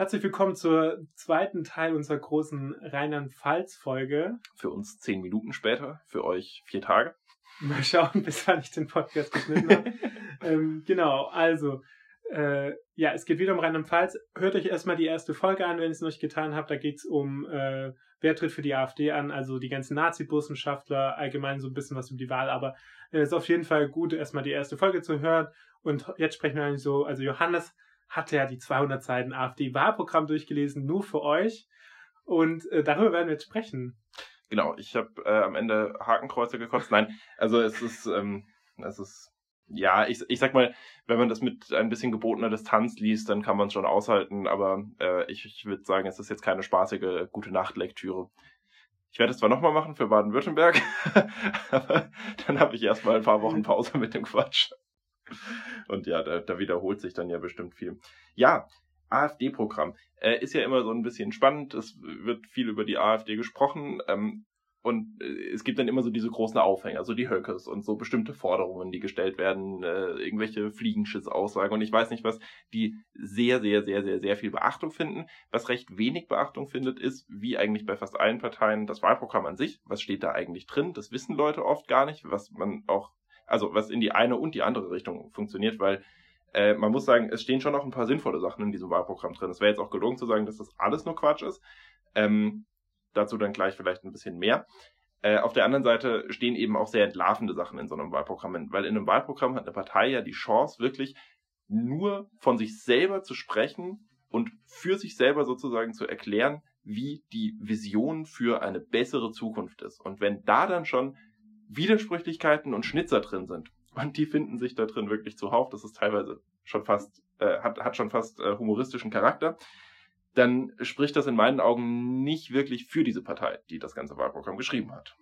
Herzlich willkommen zur zweiten Teil unserer großen Rheinland-Pfalz-Folge. Für uns zehn Minuten später, für euch vier Tage. Mal schauen, bis wann ich den Podcast geschnitten habe. ähm, genau, also, äh, ja, es geht wieder um Rheinland-Pfalz. Hört euch erstmal die erste Folge an, wenn ihr es noch nicht getan habt. Da geht es um, äh, wer tritt für die AfD an, also die ganzen Nazi-Burschenschaftler, allgemein so ein bisschen was über die Wahl. Aber es äh, ist auf jeden Fall gut, erstmal die erste Folge zu hören. Und jetzt sprechen wir eigentlich so, also Johannes hatte ja die 200 Seiten AfD-Wahlprogramm durchgelesen, nur für euch. Und äh, darüber werden wir jetzt sprechen. Genau, ich habe äh, am Ende Hakenkreuze gekotzt. Nein, also es ist, ähm, es ist, ja, ich, ich sag mal, wenn man das mit ein bisschen gebotener Distanz liest, dann kann man es schon aushalten, aber äh, ich, ich würde sagen, es ist jetzt keine spaßige gute Nacht-Lektüre. Ich werde es zwar nochmal machen für Baden-Württemberg, aber dann habe ich erstmal ein paar Wochen Pause mit dem Quatsch. Und ja, da, da wiederholt sich dann ja bestimmt viel. Ja, AfD-Programm äh, ist ja immer so ein bisschen spannend. Es wird viel über die AfD gesprochen. Ähm, und äh, es gibt dann immer so diese großen Aufhänger, so die Höckes und so bestimmte Forderungen, die gestellt werden, äh, irgendwelche Fliegenschissaussagen und ich weiß nicht was, die sehr, sehr, sehr, sehr, sehr viel Beachtung finden. Was recht wenig Beachtung findet, ist, wie eigentlich bei fast allen Parteien, das Wahlprogramm an sich. Was steht da eigentlich drin? Das wissen Leute oft gar nicht, was man auch also was in die eine und die andere Richtung funktioniert, weil äh, man muss sagen, es stehen schon noch ein paar sinnvolle Sachen in diesem Wahlprogramm drin. Es wäre jetzt auch gelungen zu sagen, dass das alles nur Quatsch ist. Ähm, dazu dann gleich vielleicht ein bisschen mehr. Äh, auf der anderen Seite stehen eben auch sehr entlarvende Sachen in so einem Wahlprogramm, weil in einem Wahlprogramm hat eine Partei ja die Chance, wirklich nur von sich selber zu sprechen und für sich selber sozusagen zu erklären, wie die Vision für eine bessere Zukunft ist. Und wenn da dann schon Widersprüchlichkeiten und Schnitzer drin sind. Und die finden sich da drin wirklich zuhauf. Das ist teilweise schon fast, äh, hat, hat schon fast äh, humoristischen Charakter. Dann spricht das in meinen Augen nicht wirklich für diese Partei, die das ganze Wahlprogramm geschrieben hat.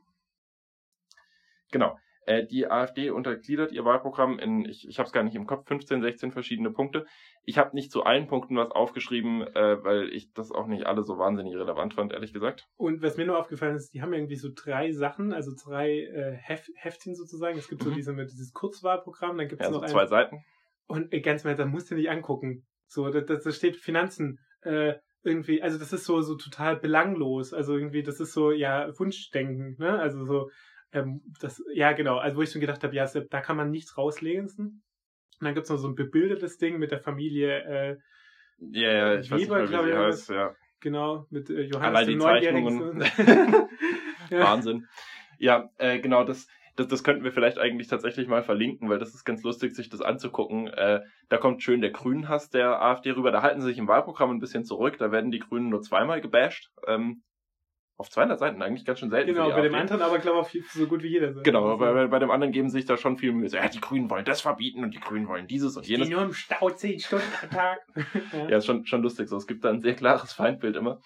Genau. Äh, die AfD untergliedert ihr Wahlprogramm in, ich, ich habe es gar nicht im Kopf, 15, 16 verschiedene Punkte. Ich habe nicht zu allen Punkten was aufgeschrieben, äh, weil ich das auch nicht alle so wahnsinnig relevant fand, ehrlich gesagt. Und was mir nur aufgefallen ist, die haben irgendwie so drei Sachen, also drei äh, Heft, Heftchen sozusagen. Es gibt mhm. so diese, mit dieses Kurzwahlprogramm, dann gibt es ja, noch so zwei ein, Seiten. Und äh, ganz mal, da musst du nicht angucken. So, da, da steht Finanzen, äh, irgendwie, also das ist so, so total belanglos. Also irgendwie, das ist so, ja, Wunschdenken, ne? Also so, ähm, das, ja, genau. Also wo ich schon gedacht habe, ja, da kann man nichts rauslesen. Und dann gibt's noch so ein bebildertes Ding mit der Familie äh, ja, ja, ich Weber, weiß nicht, wie sie heißt, ja. Genau, mit äh, Johannes Allein die Zeichnungen. ja. Wahnsinn. Ja, äh, genau, das, das, das könnten wir vielleicht eigentlich tatsächlich mal verlinken, weil das ist ganz lustig, sich das anzugucken. Äh, da kommt schön der Grünhass der AfD rüber. Da halten sie sich im Wahlprogramm ein bisschen zurück. Da werden die Grünen nur zweimal gebasht. Ähm, auf 200 Seiten eigentlich ganz schön selten. Genau, bei dem anderen aber glaube ich so gut wie jeder. Seite. Genau, also. bei, bei dem anderen geben sich da schon viel Mühe. So, ja, die Grünen wollen das verbieten und die Grünen wollen dieses und jenes. Die nur im Stau 10 Stunden am Tag. ja, ja ist schon, schon lustig so. Es gibt da ein sehr klares Feindbild immer.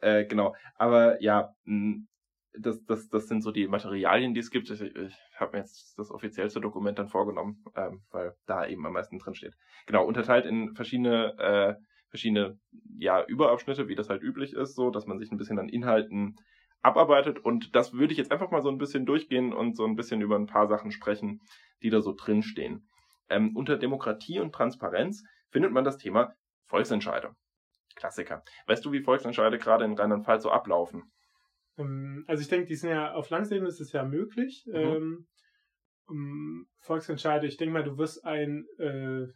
Äh, genau. Aber ja, mh, das, das, das sind so die Materialien, die es gibt. Ich, ich habe mir jetzt das offiziellste Dokument dann vorgenommen, ähm, weil da eben am meisten drin steht. Genau, unterteilt in verschiedene äh, verschiedene ja, Überabschnitte, wie das halt üblich ist, so, dass man sich ein bisschen an Inhalten abarbeitet. Und das würde ich jetzt einfach mal so ein bisschen durchgehen und so ein bisschen über ein paar Sachen sprechen, die da so drinstehen. Ähm, unter Demokratie und Transparenz findet man das Thema Volksentscheide. Klassiker. Weißt du, wie Volksentscheide gerade in Rheinland-Pfalz so ablaufen? Ähm, also ich denke, die sind ja auf Landesebene ist es ja möglich. Mhm. Ähm, um Volksentscheide, ich denke mal, du wirst ein äh,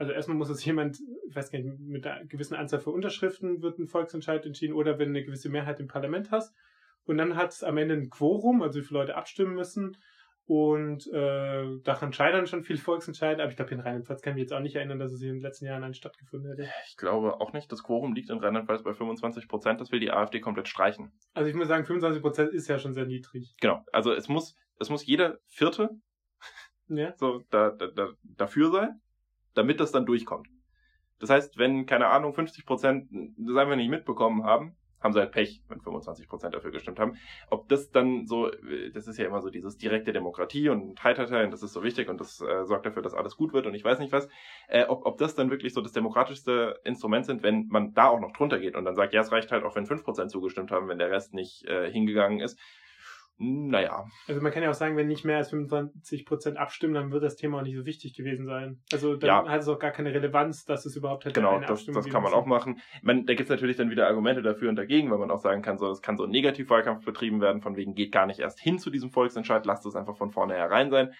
also erstmal muss es jemand, ich weiß gar nicht, mit einer gewissen Anzahl von Unterschriften wird ein Volksentscheid entschieden oder wenn du eine gewisse Mehrheit im Parlament hast. Und dann hat es am Ende ein Quorum, also wie viele Leute abstimmen müssen. Und äh, daran scheitern schon viele Volksentscheide, aber ich glaube, in Rheinland-Pfalz kann ich mich jetzt auch nicht erinnern, dass es in den letzten Jahren einen stattgefunden hätte. Ich glaube auch nicht. Das Quorum liegt in Rheinland-Pfalz bei 25 Prozent. Das will die AfD komplett streichen. Also ich muss sagen, 25 Prozent ist ja schon sehr niedrig. Genau. Also es muss, es muss jeder Vierte ja. so da, da, da, dafür sein damit das dann durchkommt. Das heißt, wenn, keine Ahnung, 50 Prozent das einfach nicht mitbekommen haben, haben sie halt Pech, wenn 25 Prozent dafür gestimmt haben. Ob das dann so, das ist ja immer so dieses direkte Demokratie und Heiterteil, und das ist so wichtig und das äh, sorgt dafür, dass alles gut wird und ich weiß nicht was, äh, ob, ob das dann wirklich so das demokratischste Instrument sind, wenn man da auch noch drunter geht und dann sagt, ja, es reicht halt auch, wenn 5 Prozent zugestimmt haben, wenn der Rest nicht äh, hingegangen ist naja. Also man kann ja auch sagen, wenn nicht mehr als 25 Prozent abstimmen, dann wird das Thema auch nicht so wichtig gewesen sein. Also dann Ja. hat es auch gar keine Relevanz, dass es überhaupt hätte Genau, eine das, Abstimmung das geben kann man auch machen. Man, da gibt es natürlich dann wieder Argumente dafür und dagegen, weil man auch sagen kann, so, es kann so ein Negativwahlkampf betrieben werden, von wegen geht gar nicht erst hin zu diesem Volksentscheid, lasst es einfach von vornherein sein.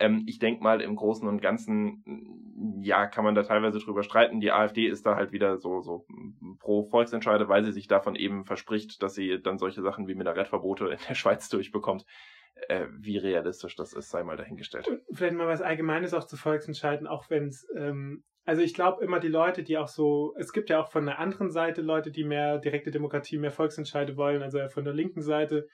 Ähm, ich denke mal, im Großen und Ganzen, mm, ja, kann man da teilweise drüber streiten. Die AfD ist da halt wieder so, so pro Volksentscheide, weil sie sich davon eben verspricht, dass sie dann solche Sachen wie Minarettverbote in der Schweiz durchbekommt. Äh, wie realistisch das ist, sei mal dahingestellt. Und vielleicht mal was Allgemeines auch zu Volksentscheiden, auch wenn es, ähm, also ich glaube immer die Leute, die auch so, es gibt ja auch von der anderen Seite Leute, die mehr direkte Demokratie, mehr Volksentscheide wollen, also von der linken Seite.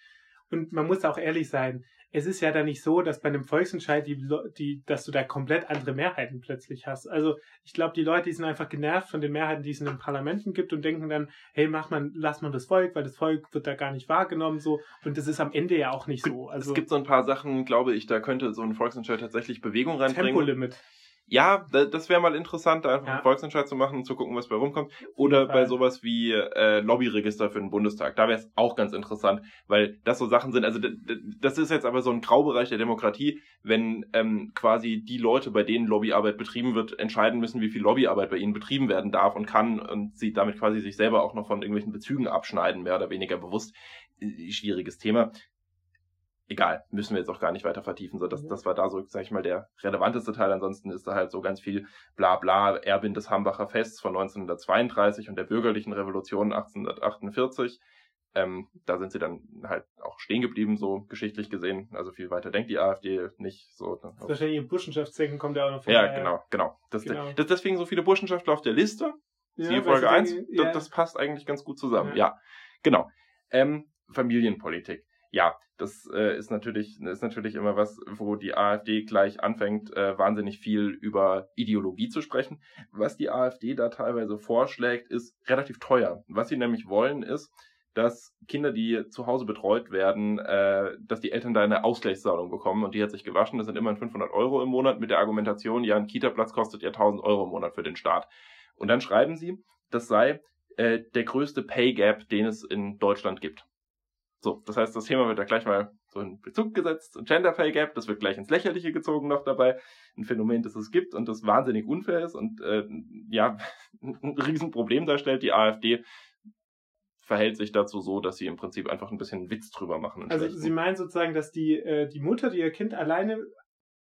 Und man muss auch ehrlich sein, es ist ja dann nicht so, dass bei einem Volksentscheid die, die, dass du da komplett andere Mehrheiten plötzlich hast. Also ich glaube, die Leute, die sind einfach genervt von den Mehrheiten, die es in den Parlamenten gibt und denken dann, hey, mach man, lass man das Volk, weil das Volk wird da gar nicht wahrgenommen so. Und das ist am Ende ja auch nicht so. Also es gibt so ein paar Sachen, glaube ich, da könnte so ein Volksentscheid tatsächlich Bewegung reinbringen. Tempolimit. Ja, da- das wäre mal interessant, da einfach Ja. einen Volksentscheid zu machen und zu gucken, was bei rumkommt. Oder bei sowas wie äh, Lobbyregister für den Bundestag. Da wäre es auch ganz interessant, weil das so Sachen sind. Also das ist jetzt aber so ein Graubereich der Demokratie, wenn ähm, quasi die Leute, bei denen Lobbyarbeit betrieben wird, entscheiden müssen, wie viel Lobbyarbeit bei ihnen betrieben werden darf und kann und sie damit quasi sich selber auch noch von irgendwelchen Bezügen abschneiden, mehr oder weniger bewusst. Äh, Schwieriges Thema. Egal, müssen wir jetzt auch gar nicht weiter vertiefen. So, das, Ja. das war da so, sag ich mal, der relevanteste Teil. Ansonsten ist da halt so ganz viel bla bla, Erbin des Hambacher Fests von 1932 und der bürgerlichen Revolution 1848. Ähm, da sind sie dann halt auch stehen geblieben, so geschichtlich gesehen. Also viel weiter denkt die AfD nicht. So, Das ist wahrscheinlich ihr Burschenschaftsdenken kommt ja auch noch von ja, genau, genau. Das, Genau. das, deswegen so viele Burschenschaftler auf der Liste. Ja, Siehe Folge sie 1, denken, das, ja. das passt eigentlich ganz gut zusammen. Ja. Ja, genau. Ähm, Familienpolitik. Ja, das äh, ist natürlich ist natürlich immer was, wo die AfD gleich anfängt, äh, wahnsinnig viel über Ideologie zu sprechen. Was die AfD da teilweise vorschlägt, ist relativ teuer. Was sie nämlich wollen, ist, dass Kinder, die zu Hause betreut werden, äh, dass die Eltern da eine Ausgleichszahlung bekommen und die hat sich gewaschen. Das sind immerhin 500 Euro im Monat mit der Argumentation, ja, ein Kita-Platz kostet ja 1000 Euro im Monat für den Staat. Und dann schreiben sie, das sei äh, der größte Pay Gap, den es in Deutschland gibt. So, das heißt, das Thema wird da gleich mal so in Bezug gesetzt. Und Gender Pay Gap, das wird gleich ins Lächerliche gezogen noch dabei. Ein Phänomen, das es gibt und das wahnsinnig unfair ist und äh, ja, ein Riesenproblem darstellt. Die AfD verhält sich dazu so, dass sie im Prinzip einfach ein bisschen Witz drüber machen. Also sie meinen sozusagen, dass die, äh, die Mutter, die ihr Kind alleine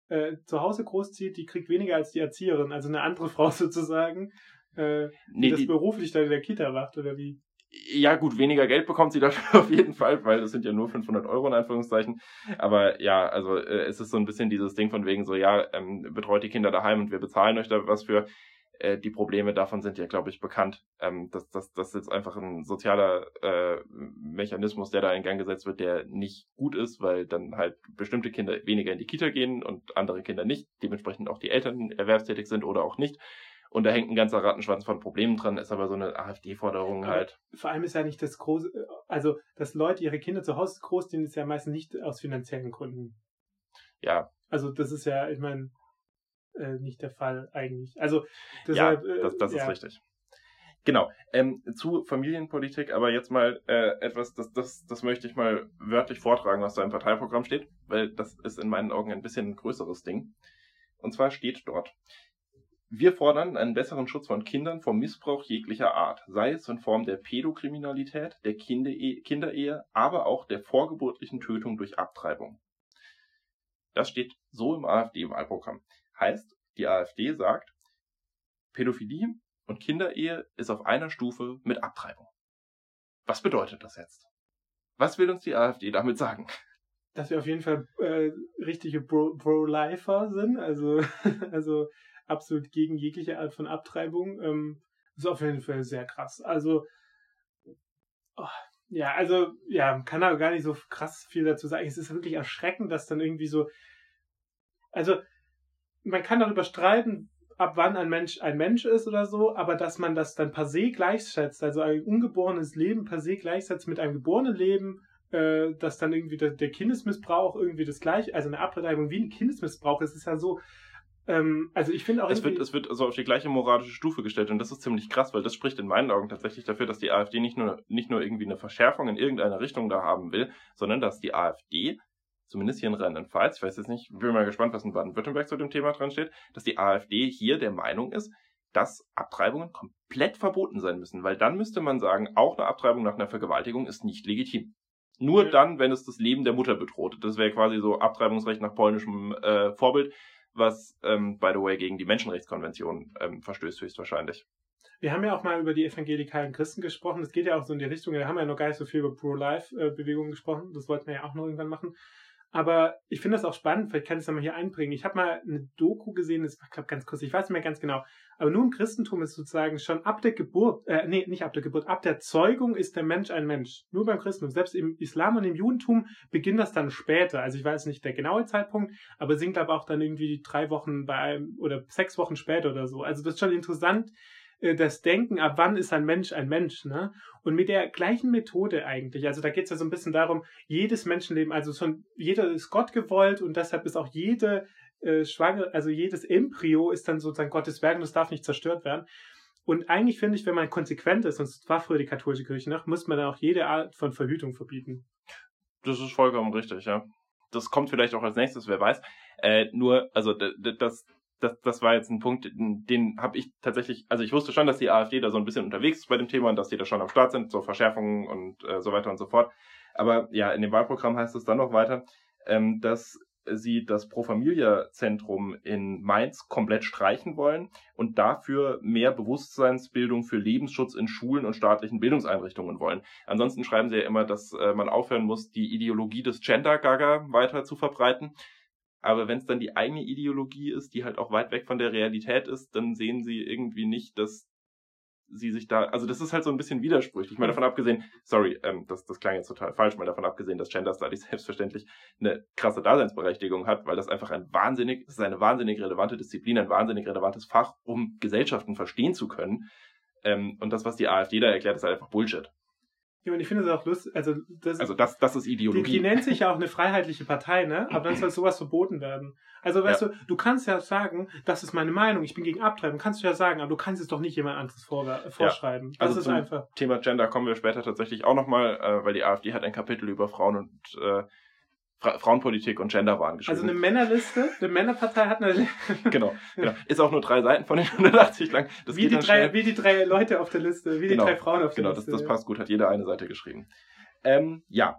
äh, zu Hause großzieht, die kriegt weniger als die Erzieherin, also eine andere Frau sozusagen, äh, die nee, das die, beruflich dann in der Kita macht, oder wie? Ja gut, weniger Geld bekommt sie dafür auf jeden Fall, weil das sind ja nur 500 Euro in Anführungszeichen. Aber ja, also äh, es ist so ein bisschen dieses Ding von wegen so, ja, ähm, betreut die Kinder daheim und wir bezahlen euch da was für. Äh, die Probleme davon sind ja, glaube ich, bekannt. Ähm, dass das, das jetzt einfach ein sozialer äh, Mechanismus, der da in Gang gesetzt wird, der nicht gut ist, weil dann halt bestimmte Kinder weniger in die Kita gehen und andere Kinder nicht, dementsprechend auch die Eltern erwerbstätig sind oder auch nicht. Und da hängt ein ganzer Rattenschwanz von Problemen dran, ist aber so eine AfD-Forderung halt. Vor allem ist ja nicht das große, äh, also dass Leute ihre Kinder zu Hause großziehen, ist ja meistens nicht aus finanziellen Gründen. Ja, Also das ist ja, ich meine, äh, nicht der Fall eigentlich. Also ja, deshalb, äh, das, das ist ja. richtig. Genau. Ähm, zu Familienpolitik, aber jetzt mal äh, etwas, das, das, das möchte ich mal wörtlich vortragen, was da im Parteiprogramm steht, weil das ist in meinen Augen ein bisschen ein größeres Ding. Und zwar steht dort, wir fordern einen besseren Schutz von Kindern vor Missbrauch jeglicher Art, sei es in Form der Pädokriminalität, der Kinderehe, aber auch der vorgeburtlichen Tötung durch Abtreibung. Das steht so im AfD-Wahlprogramm. Heißt, die AfD sagt, Pädophilie und Kinderehe ist auf einer Stufe mit Abtreibung. Was bedeutet das jetzt? Was will uns die AfD damit sagen? dass wir auf jeden Fall äh, richtige Pro-Lifer sind, also, also absolut gegen jegliche Art von Abtreibung. Ähm, ist auf jeden Fall sehr krass. Also, oh, ja, also, ja, kann da gar nicht so krass viel dazu sagen. Es ist wirklich erschreckend, dass dann irgendwie so, also, man kann darüber streiten, ab wann ein Mensch ein Mensch ist oder so, aber dass man das dann per se gleichsetzt, also ein ungeborenes Leben per se gleichsetzt mit einem geborenen Leben, äh, dass dann irgendwie der, der Kindesmissbrauch irgendwie das gleiche, also eine Abtreibung wie ein Kindesmissbrauch, es ist ja so, Ähm, also ich finde auch. Es wird, es wird also auf die gleiche moralische Stufe gestellt und das ist ziemlich krass, weil das spricht in meinen Augen tatsächlich dafür, dass die AfD nicht nur, nicht nur irgendwie eine Verschärfung in irgendeiner Richtung da haben will, sondern dass die AfD, zumindest hier in Rheinland-Pfalz, ich weiß jetzt nicht, bin mal gespannt, was in Baden-Württemberg zu dem Thema dran steht, dass die AfD hier der Meinung ist, dass Abtreibungen komplett verboten sein müssen, weil dann müsste man sagen, auch eine Abtreibung nach einer Vergewaltigung ist nicht legitim. Nur ja. dann, wenn es das Leben der Mutter bedroht. Das wäre quasi so Abtreibungsrecht nach polnischem äh, Vorbild was, ähm, by the way, gegen die Menschenrechtskonvention ähm, verstößt höchstwahrscheinlich. Wir haben ja auch mal über die evangelikalen Christen gesprochen. Das geht ja auch so in die Richtung. Wir haben ja noch gar nicht so viel über Pro-Life-Bewegungen gesprochen. Das wollten wir ja auch noch irgendwann machen. Aber ich finde das auch spannend, vielleicht kann ich es nochmal hier einbringen. Ich habe mal eine Doku gesehen, das war, glaube ganz kurz, ich weiß nicht mehr ganz genau. Aber nur im Christentum ist sozusagen schon ab der Geburt, äh, nee, nicht ab der Geburt, ab der Zeugung ist der Mensch ein Mensch. Nur beim Christentum. Selbst im Islam und im Judentum beginnt das dann später. Also ich weiß nicht der genaue Zeitpunkt, aber sind glaube auch dann irgendwie drei Wochen bei einem oder sechs Wochen später oder so. Also das ist schon interessant, das Denken, ab wann ist ein Mensch ein Mensch, ne? Und mit der gleichen Methode eigentlich. Also da geht es ja so ein bisschen darum, jedes Menschenleben, also schon jeder ist Gott gewollt und deshalb ist auch jede äh, Schwangere, also jedes Embryo ist dann sozusagen Gottes Werk und das darf nicht zerstört werden. Und eigentlich finde ich, wenn man konsequent ist, und das war früher die katholische Kirche noch, muss man dann auch jede Art von Verhütung verbieten. Das ist vollkommen richtig, ja. Das kommt vielleicht auch als nächstes, wer weiß. Äh, nur, also das, das, das war jetzt ein Punkt, den, habe ich tatsächlich, also ich wusste schon, dass die AfD da so ein bisschen unterwegs ist bei dem Thema und dass die da schon am Start sind, so Verschärfungen und äh, so weiter und so fort. Aber ja, in dem Wahlprogramm heißt es dann noch weiter, ähm, dass sie das Pro Familia Zentrum in Mainz komplett streichen wollen und dafür mehr Bewusstseinsbildung für Lebensschutz in Schulen und staatlichen Bildungseinrichtungen wollen. Ansonsten schreiben sie ja immer, dass äh, man aufhören muss, die Ideologie des Gender Gaga weiter zu verbreiten. Aber wenn es dann die eigene Ideologie ist, die halt auch weit weg von der Realität ist, dann sehen sie irgendwie nicht, dass sie sich da, also das ist halt so ein bisschen widersprüchlich. Mal davon abgesehen, sorry, ähm, das, das klang jetzt total falsch, mal davon abgesehen, dass Gender Studies selbstverständlich eine krasse Daseinsberechtigung hat, weil das einfach ein wahnsinnig, das ist eine wahnsinnig relevante Disziplin, ein wahnsinnig relevantes Fach, um Gesellschaften verstehen zu können. Ähm, und das, was die AfD da erklärt, ist halt einfach Bullshit. Ja, und ich finde es auch lustig, also das, also das, das ist Ideologie. Die, die nennt sich ja auch eine freiheitliche Partei, ne? Aber dann soll sowas verboten werden. Also weißt ja. du, du kannst ja sagen, das ist meine Meinung, ich bin gegen Abtreibung, kannst du ja sagen, aber du kannst es doch nicht jemand anderes vor, vorschreiben. Ja. Also das ist einfach. Thema Gender kommen wir später tatsächlich auch nochmal, äh, weil die AfD hat ein Kapitel über Frauen und äh, Fra Frauenpolitik und Genderwahn geschrieben. Also eine Männerliste, eine Männerpartei hat eine. genau, genau. Ist auch nur drei Seiten von den 180 lang. Das wie, die drei, wie die drei Leute auf der Liste, wie genau, die drei Frauen auf der genau, Liste. Genau, das, das passt gut, hat jeder eine Seite geschrieben. Ähm, ja,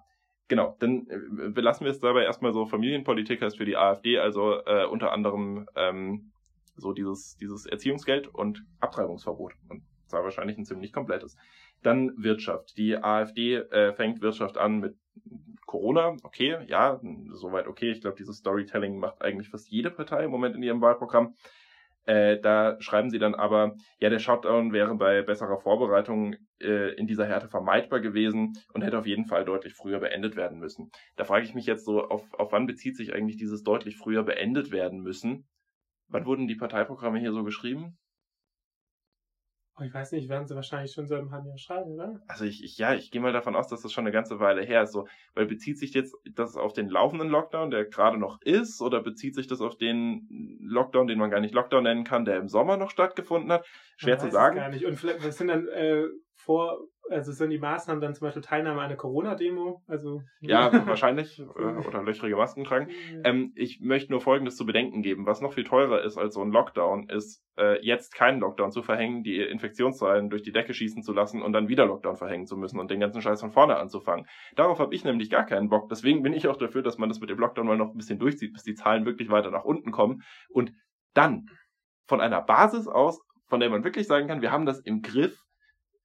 genau. Dann äh, belassen wir es dabei erstmal so. Familienpolitik heißt für die AfD also äh, unter anderem ähm, so dieses, dieses Erziehungsgeld und Abtreibungsverbot. Und zwar wahrscheinlich ein ziemlich komplettes. Dann Wirtschaft. Die AfD äh, fängt Wirtschaft an mit Corona, okay, ja, soweit okay. Ich glaube, dieses Storytelling macht eigentlich fast jede Partei im Moment in ihrem Wahlprogramm. Äh, da schreiben sie dann aber, ja, der Shutdown wäre bei besserer Vorbereitung äh, in dieser Härte vermeidbar gewesen und hätte auf jeden Fall deutlich früher beendet werden müssen. Da frage ich mich jetzt so, auf, auf wann bezieht sich eigentlich dieses deutlich früher beendet werden müssen? Wann wurden die Parteiprogramme hier so geschrieben? Oh, ich weiß nicht, werden sie wahrscheinlich schon so im halben Jahr schreiben, oder? Also ich, ich ja, ich gehe mal davon aus, dass das schon eine ganze Weile her ist. So, weil bezieht sich jetzt das auf den laufenden Lockdown, der gerade noch ist, oder bezieht sich das auf den Lockdown, den man gar nicht Lockdown nennen kann, der im Sommer noch stattgefunden hat? Schwer zu sagen. Gar nicht. Und vielleicht, was sind dann äh, vor also sind die Maßnahmen dann zum Beispiel Teilnahme an einer Corona-Demo? Also ja, wahrscheinlich äh, oder löchrige Masken tragen. Ähm, ich möchte nur Folgendes zu bedenken geben: Was noch viel teurer ist als so ein Lockdown, ist äh, jetzt keinen Lockdown zu verhängen, die Infektionszahlen durch die Decke schießen zu lassen und dann wieder Lockdown verhängen zu müssen und den ganzen Scheiß von vorne anzufangen. Darauf habe ich nämlich gar keinen Bock. Deswegen bin ich auch dafür, dass man das mit dem Lockdown mal noch ein bisschen durchzieht, bis die Zahlen wirklich weiter nach unten kommen und dann von einer Basis aus, von der man wirklich sagen kann, wir haben das im Griff,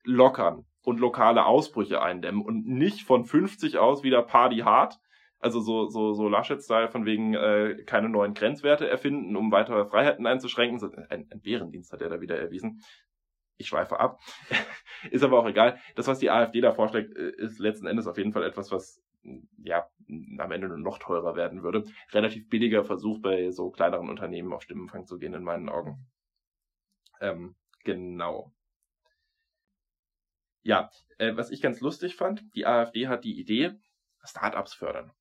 lockern und lokale Ausbrüche eindämmen und nicht von 50 aus wieder Party hart. Also so, so, so Laschet-Style von wegen äh, keine neuen Grenzwerte erfinden, um weitere Freiheiten einzuschränken. Ein, ein Bärendienst hat er da wieder erwiesen. Ich schweife ab. ist aber auch egal. Das, was die AfD da vorschlägt, äh, ist letzten Endes auf jeden Fall etwas, was ja am Ende nur noch teurer werden würde. Relativ billiger Versuch bei so kleineren Unternehmen auf Stimmenfang zu gehen, in meinen Augen. Ähm, genau. Ja, äh, was ich ganz lustig fand, die AfD hat die Idee, Startups fördern.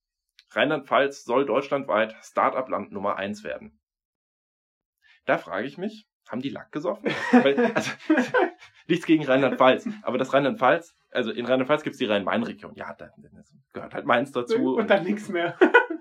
Rheinland-Pfalz soll deutschlandweit Startup-Land Nummer eins werden. da frage ich mich, haben die Lack gesoffen? Weil, also, nichts gegen Rheinland-Pfalz, aber das Rheinland-Pfalz, also in Rheinland-Pfalz gibt es die Rhein-Main-Region. Ja, da gehört halt Mainz dazu. Und dann nichts mehr.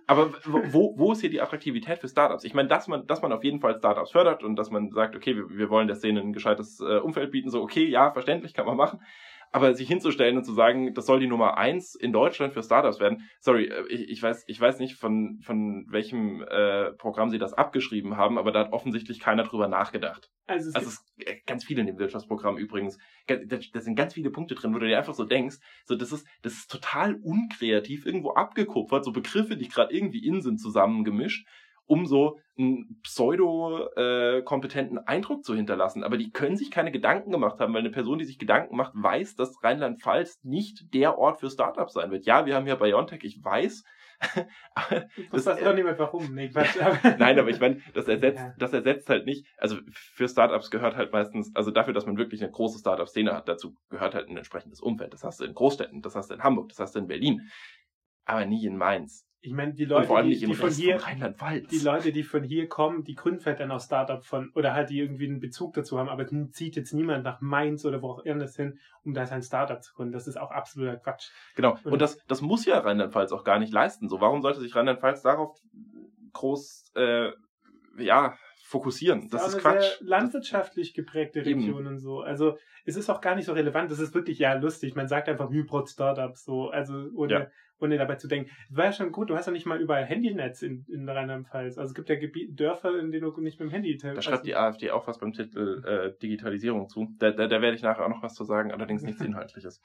Aber wo, wo ist hier die Attraktivität für Startups? Ich meine, dass man, dass man auf jeden Fall Startups fördert und dass man sagt, okay, wir, wir wollen der Szene ein gescheites äh, Umfeld bieten, so okay, ja, verständlich, kann man machen. Aber sich hinzustellen und zu sagen, das soll die Nummer eins in Deutschland für Startups werden, sorry, äh, ich, ich weiß, ich weiß nicht von, von welchem äh, Programm sie das abgeschrieben haben, aber da hat offensichtlich keiner drüber nachgedacht. Also es, also es ist ganz viele in dem Wirtschaftsprogramm übrigens. Da sind ganz viele Punkte drin, wo du dir einfach so denkst, so das ist, das ist total unkreativ, irgendwo abgekupfert, so Begriffe, die gerade irgendwie in sind, zusammengemischt um so einen pseudo-kompetenten äh, Eindruck zu hinterlassen. Aber die können sich keine Gedanken gemacht haben, weil eine Person, die sich Gedanken macht, weiß, dass Rheinland-Pfalz nicht der Ort für Startups sein wird. Ja, wir haben hier Biontech, ich weiß. das weiß doch niemand warum. Nee, Nein, aber ich meine, das ersetzt, ja. das ersetzt halt nicht, also für Startups gehört halt meistens, also dafür, dass man wirklich eine große Startup-Szene hat, dazu gehört halt ein entsprechendes Umfeld. Das hast du in Großstädten, das hast du in Hamburg, das hast du in Berlin, aber nie in Mainz. Ich meine, die Leute, die, die von hier, die Leute, die von hier kommen, die gründen vielleicht dann auch Startup von, oder halt die irgendwie einen Bezug dazu haben, aber zieht jetzt niemand nach Mainz oder wo auch immer hin, um da sein Startup zu gründen. Das ist auch absoluter Quatsch. Genau. Und, Und das, das muss ja Rheinland-Pfalz auch gar nicht leisten. So, warum sollte sich Rheinland-Pfalz darauf groß, äh, ja, fokussieren. Das, das ist, Quatsch. Sehr landwirtschaftlich geprägte Region Eben. und so. Also es ist auch gar nicht so relevant. Das ist wirklich ja lustig. Man sagt einfach Hybrid Startups so, also ohne, ja. Ohne dabei zu denken. War ja schon gut. Du hast ja nicht mal überall Handynetz in, in Rheinland-Pfalz. Also es gibt ja Gebiet, Dörfer, in denen du nicht mit dem Handy. Da schreibt die AfD auch was beim Titel äh, Digitalisierung zu. Da, da, da werde ich nachher auch noch was zu sagen, allerdings nichts Inhaltliches.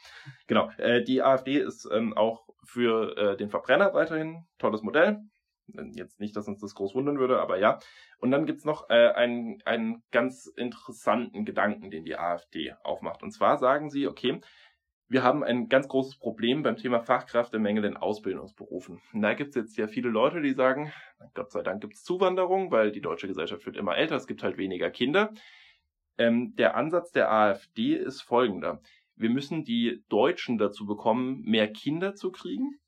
genau. Äh, die AfD ist ähm, auch für äh, den Verbrenner weiterhin tolles Modell Jetzt nicht, dass uns das groß wundern würde, aber ja. Und dann gibt's noch äh, einen, einen ganz interessanten Gedanken, den die AfD aufmacht. Und zwar sagen sie, okay, wir haben ein ganz großes Problem beim Thema Fachkräftemangel in Ausbildungsberufen. Und da gibt's jetzt ja viele Leute, die sagen, Gott sei Dank gibt's Zuwanderung, weil die deutsche Gesellschaft wird immer älter, es gibt halt weniger Kinder. Ähm, der Ansatz der AfD ist folgender. Wir müssen die Deutschen dazu bekommen, mehr Kinder zu kriegen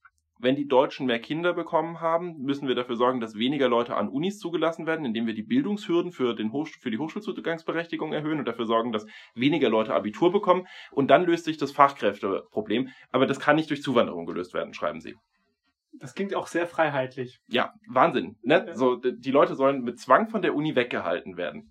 wenn die Deutschen mehr Kinder bekommen haben, müssen wir dafür sorgen, dass weniger Leute an Unis zugelassen werden, indem wir die Bildungshürden für, den Hoch für die Hochschulzugangsberechtigung erhöhen und dafür sorgen, dass weniger Leute Abitur bekommen. Und dann löst sich das Fachkräfteproblem. Aber das kann nicht durch Zuwanderung gelöst werden, schreiben sie. Das klingt auch sehr freiheitlich. Ja, Wahnsinn. Ne? Ja. So, die Leute sollen mit Zwang von der Uni weggehalten werden.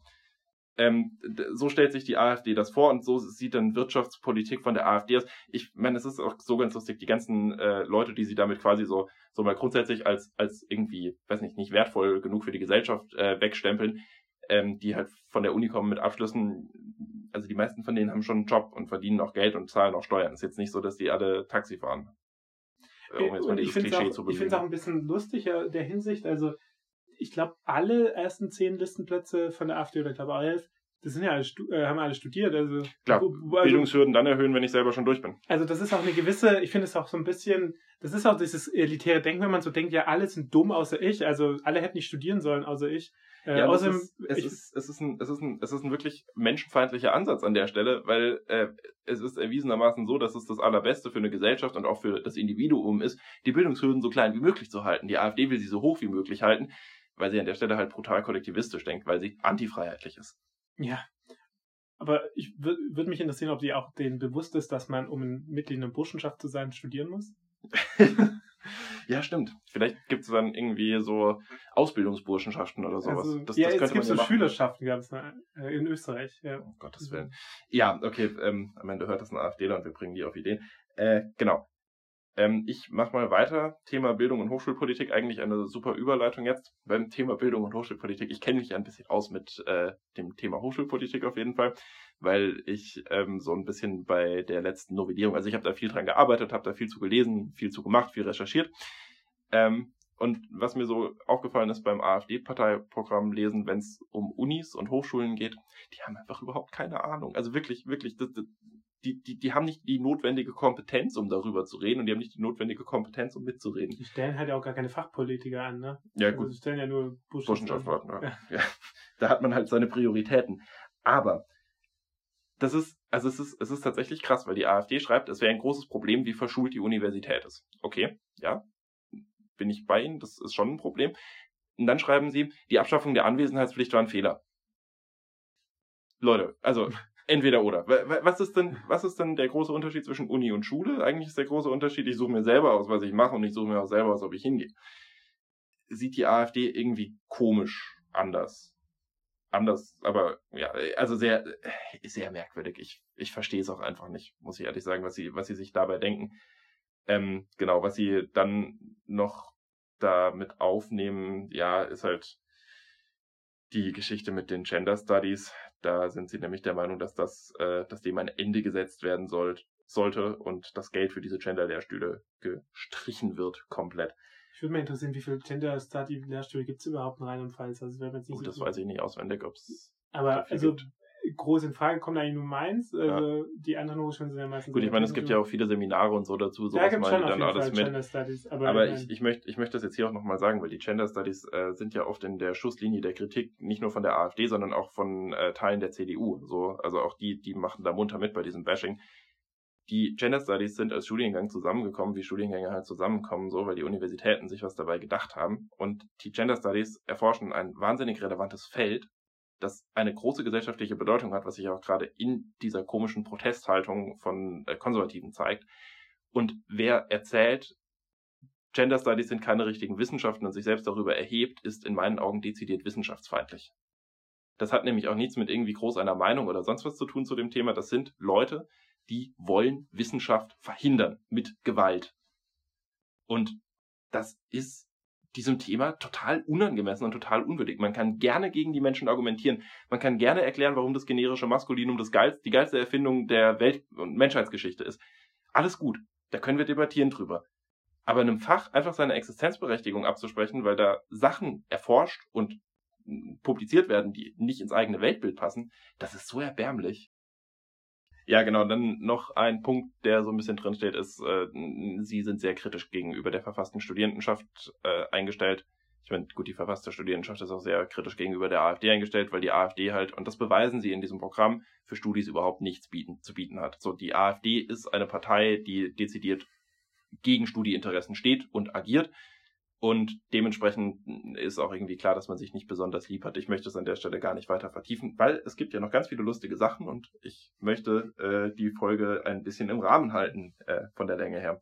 Ähm, so stellt sich die AfD das vor und so sieht dann Wirtschaftspolitik von der AfD aus. Ich meine, es ist auch so ganz lustig, die ganzen äh, Leute, die sie damit quasi so, so mal grundsätzlich als, als irgendwie, weiß nicht, nicht wertvoll genug für die Gesellschaft äh, wegstempeln, ähm, die halt von der Uni kommen mit Abschlüssen, also die meisten von denen haben schon einen Job und verdienen auch Geld und zahlen auch Steuern. Es ist jetzt nicht so, dass die alle Taxi fahren. Äh, um jetzt mal ich finde es auch, auch ein bisschen lustiger der Hinsicht, also ich glaube, alle ersten zehn Listenplätze von der AfD oder ich glaube elf, das sind ja alle, äh, haben alle studiert. Also, Klar, also, Bildungshürden dann erhöhen, wenn ich selber schon durch bin. Also das ist auch eine gewisse, ich finde es auch so ein bisschen, das ist auch dieses elitäre Denken, wenn man so denkt, ja, alle sind dumm außer ich, also alle hätten nicht studieren sollen außer ich. Äh, ja, außerdem, es, ist, es, ich, ist, es, ist ein, es, ist ein, es ist ein wirklich menschenfeindlicher Ansatz an der Stelle, weil äh, es ist erwiesenermaßen so, dass es das Allerbeste für eine Gesellschaft und auch für das Individuum ist, die Bildungshürden so klein wie möglich zu halten. Die AfD will sie so hoch wie möglich halten weil sie an der Stelle halt brutal kollektivistisch denkt, weil sie antifreiheitlich ist. Ja. Aber ich würde mich interessieren, ob die auch denen bewusst ist, dass man, um ein Mitglied in einer Burschenschaft zu sein, studieren muss. ja, stimmt. Vielleicht gibt es dann irgendwie so Ausbildungsburschenschaften oder sowas. Also, das, ja, das es gibt so machen. Schülerschaften ganz ne? in Österreich. Ja. Um Gottes Willen. Ja, okay. Ähm, am Ende hört das ein AfDler und wir bringen die auf Ideen. Äh, genau. Ähm, ich mache mal weiter. Thema Bildung und Hochschulpolitik, eigentlich eine super Überleitung jetzt beim Thema Bildung und Hochschulpolitik. Ich kenne mich ein bisschen aus mit äh, dem Thema Hochschulpolitik auf jeden Fall, weil ich ähm, so ein bisschen bei der letzten Novellierung, also ich habe da viel dran gearbeitet, habe da viel zu gelesen, viel zu gemacht, viel recherchiert. Ähm, und was mir so aufgefallen ist beim AfD-Parteiprogramm lesen, wenn es um Unis und Hochschulen geht, die haben einfach überhaupt keine Ahnung. Also wirklich, wirklich, das, das, die, die, die haben nicht die notwendige Kompetenz, um darüber zu reden und die haben nicht die notwendige Kompetenz, um mitzureden. Die stellen halt ja auch gar keine Fachpolitiker an, ne? Ja, gut. Also die stellen ja nur Burschenschaftler. Ja. ja. Da hat man halt seine Prioritäten. Aber das ist, also es ist, es ist tatsächlich krass, weil die AfD schreibt, es wäre ein großes Problem, wie verschult die Universität ist. Okay, ja, bin ich bei Ihnen, das ist schon ein Problem. Und dann schreiben sie, die Abschaffung der Anwesenheitspflicht war ein Fehler. Leute, also entweder oder. Was ist denn, was ist denn der große Unterschied zwischen Uni und Schule? Eigentlich ist der große Unterschied, ich suche mir selber aus, was ich mache und ich suche mir auch selber aus, ob ich hingehe. Sieht die AfD irgendwie komisch anders? Anders, aber ja, also sehr, sehr merkwürdig. Ich, ich verstehe es auch einfach nicht, muss ich ehrlich sagen, was sie, was sie sich dabei denken. Ähm, genau, was sie dann noch damit aufnehmen, ja, ist halt die Geschichte mit den Gender Studies. Da sind sie nämlich der Meinung, dass das, äh, dass dem ein Ende gesetzt werden soll, sollte und das Geld für diese Gender-Lehrstühle gestrichen wird komplett. Ich würde mich interessieren, wie viele Gender Study Lehrstühle gibt es überhaupt in Rheinland-Pfalz? Also, nicht Gut, so das weiß ich nicht auswendig, ob es. Aber also gibt groß in Frage kommt eigentlich nur meins. Also ja. die anderen Hochschulen sind ja meistens. Gut, ich meine, es gibt ja auch viele Seminare und so dazu, so ja, was man dann alles mit. Gender Studies, aber, aber ich, ich, möchte, ich möchte das jetzt hier auch nochmal sagen, weil die Gender Studies äh, sind ja oft in der Schusslinie der Kritik, nicht nur von der AfD, sondern auch von äh, Teilen der CDU. So, also auch die, die machen da munter mit bei diesem Bashing. Die Gender Studies sind als Studiengang zusammengekommen, wie Studiengänge halt zusammenkommen, so, weil die Universitäten sich was dabei gedacht haben. Und die Gender Studies erforschen ein wahnsinnig relevantes Feld, das eine große gesellschaftliche Bedeutung hat, was sich auch gerade in dieser komischen Protesthaltung von äh, Konservativen zeigt. Und wer erzählt, Gender Studies sind keine richtigen Wissenschaften und sich selbst darüber erhebt, ist in meinen Augen dezidiert wissenschaftsfeindlich. Das hat nämlich auch nichts mit irgendwie groß einer Meinung oder sonst was zu tun zu dem Thema. Das sind Leute, die wollen Wissenschaft verhindern mit Gewalt. Und das ist diesem Thema total unangemessen und total unwürdig. Man kann gerne gegen die Menschen argumentieren. Man kann gerne erklären, warum das generische Maskulinum das geilste, die geilste Erfindung der Welt- und Menschheitsgeschichte ist. Alles gut. Da können wir debattieren drüber. Aber in einem Fach einfach seine Existenzberechtigung abzusprechen, weil da Sachen erforscht und publiziert werden, die nicht ins eigene Weltbild passen, das ist so erbärmlich. Ja, genau. Dann noch ein Punkt, der so ein bisschen drin steht, ist, äh, sie sind sehr kritisch gegenüber der verfassten Studierendenschaft äh, eingestellt. Ich meine, gut, die verfasste Studierendenschaft ist auch sehr kritisch gegenüber der AfD eingestellt, weil die AfD halt, und das beweisen sie in diesem Programm, für Studis überhaupt nichts bieten, zu bieten hat. So, die AfD ist eine Partei, die dezidiert gegen Studieinteressen steht und agiert. Und dementsprechend ist auch irgendwie klar, dass man sich nicht besonders lieb hat. Ich möchte es an der Stelle gar nicht weiter vertiefen, weil es gibt ja noch ganz viele lustige Sachen und ich möchte äh, die Folge ein bisschen im Rahmen halten äh, von der Länge her.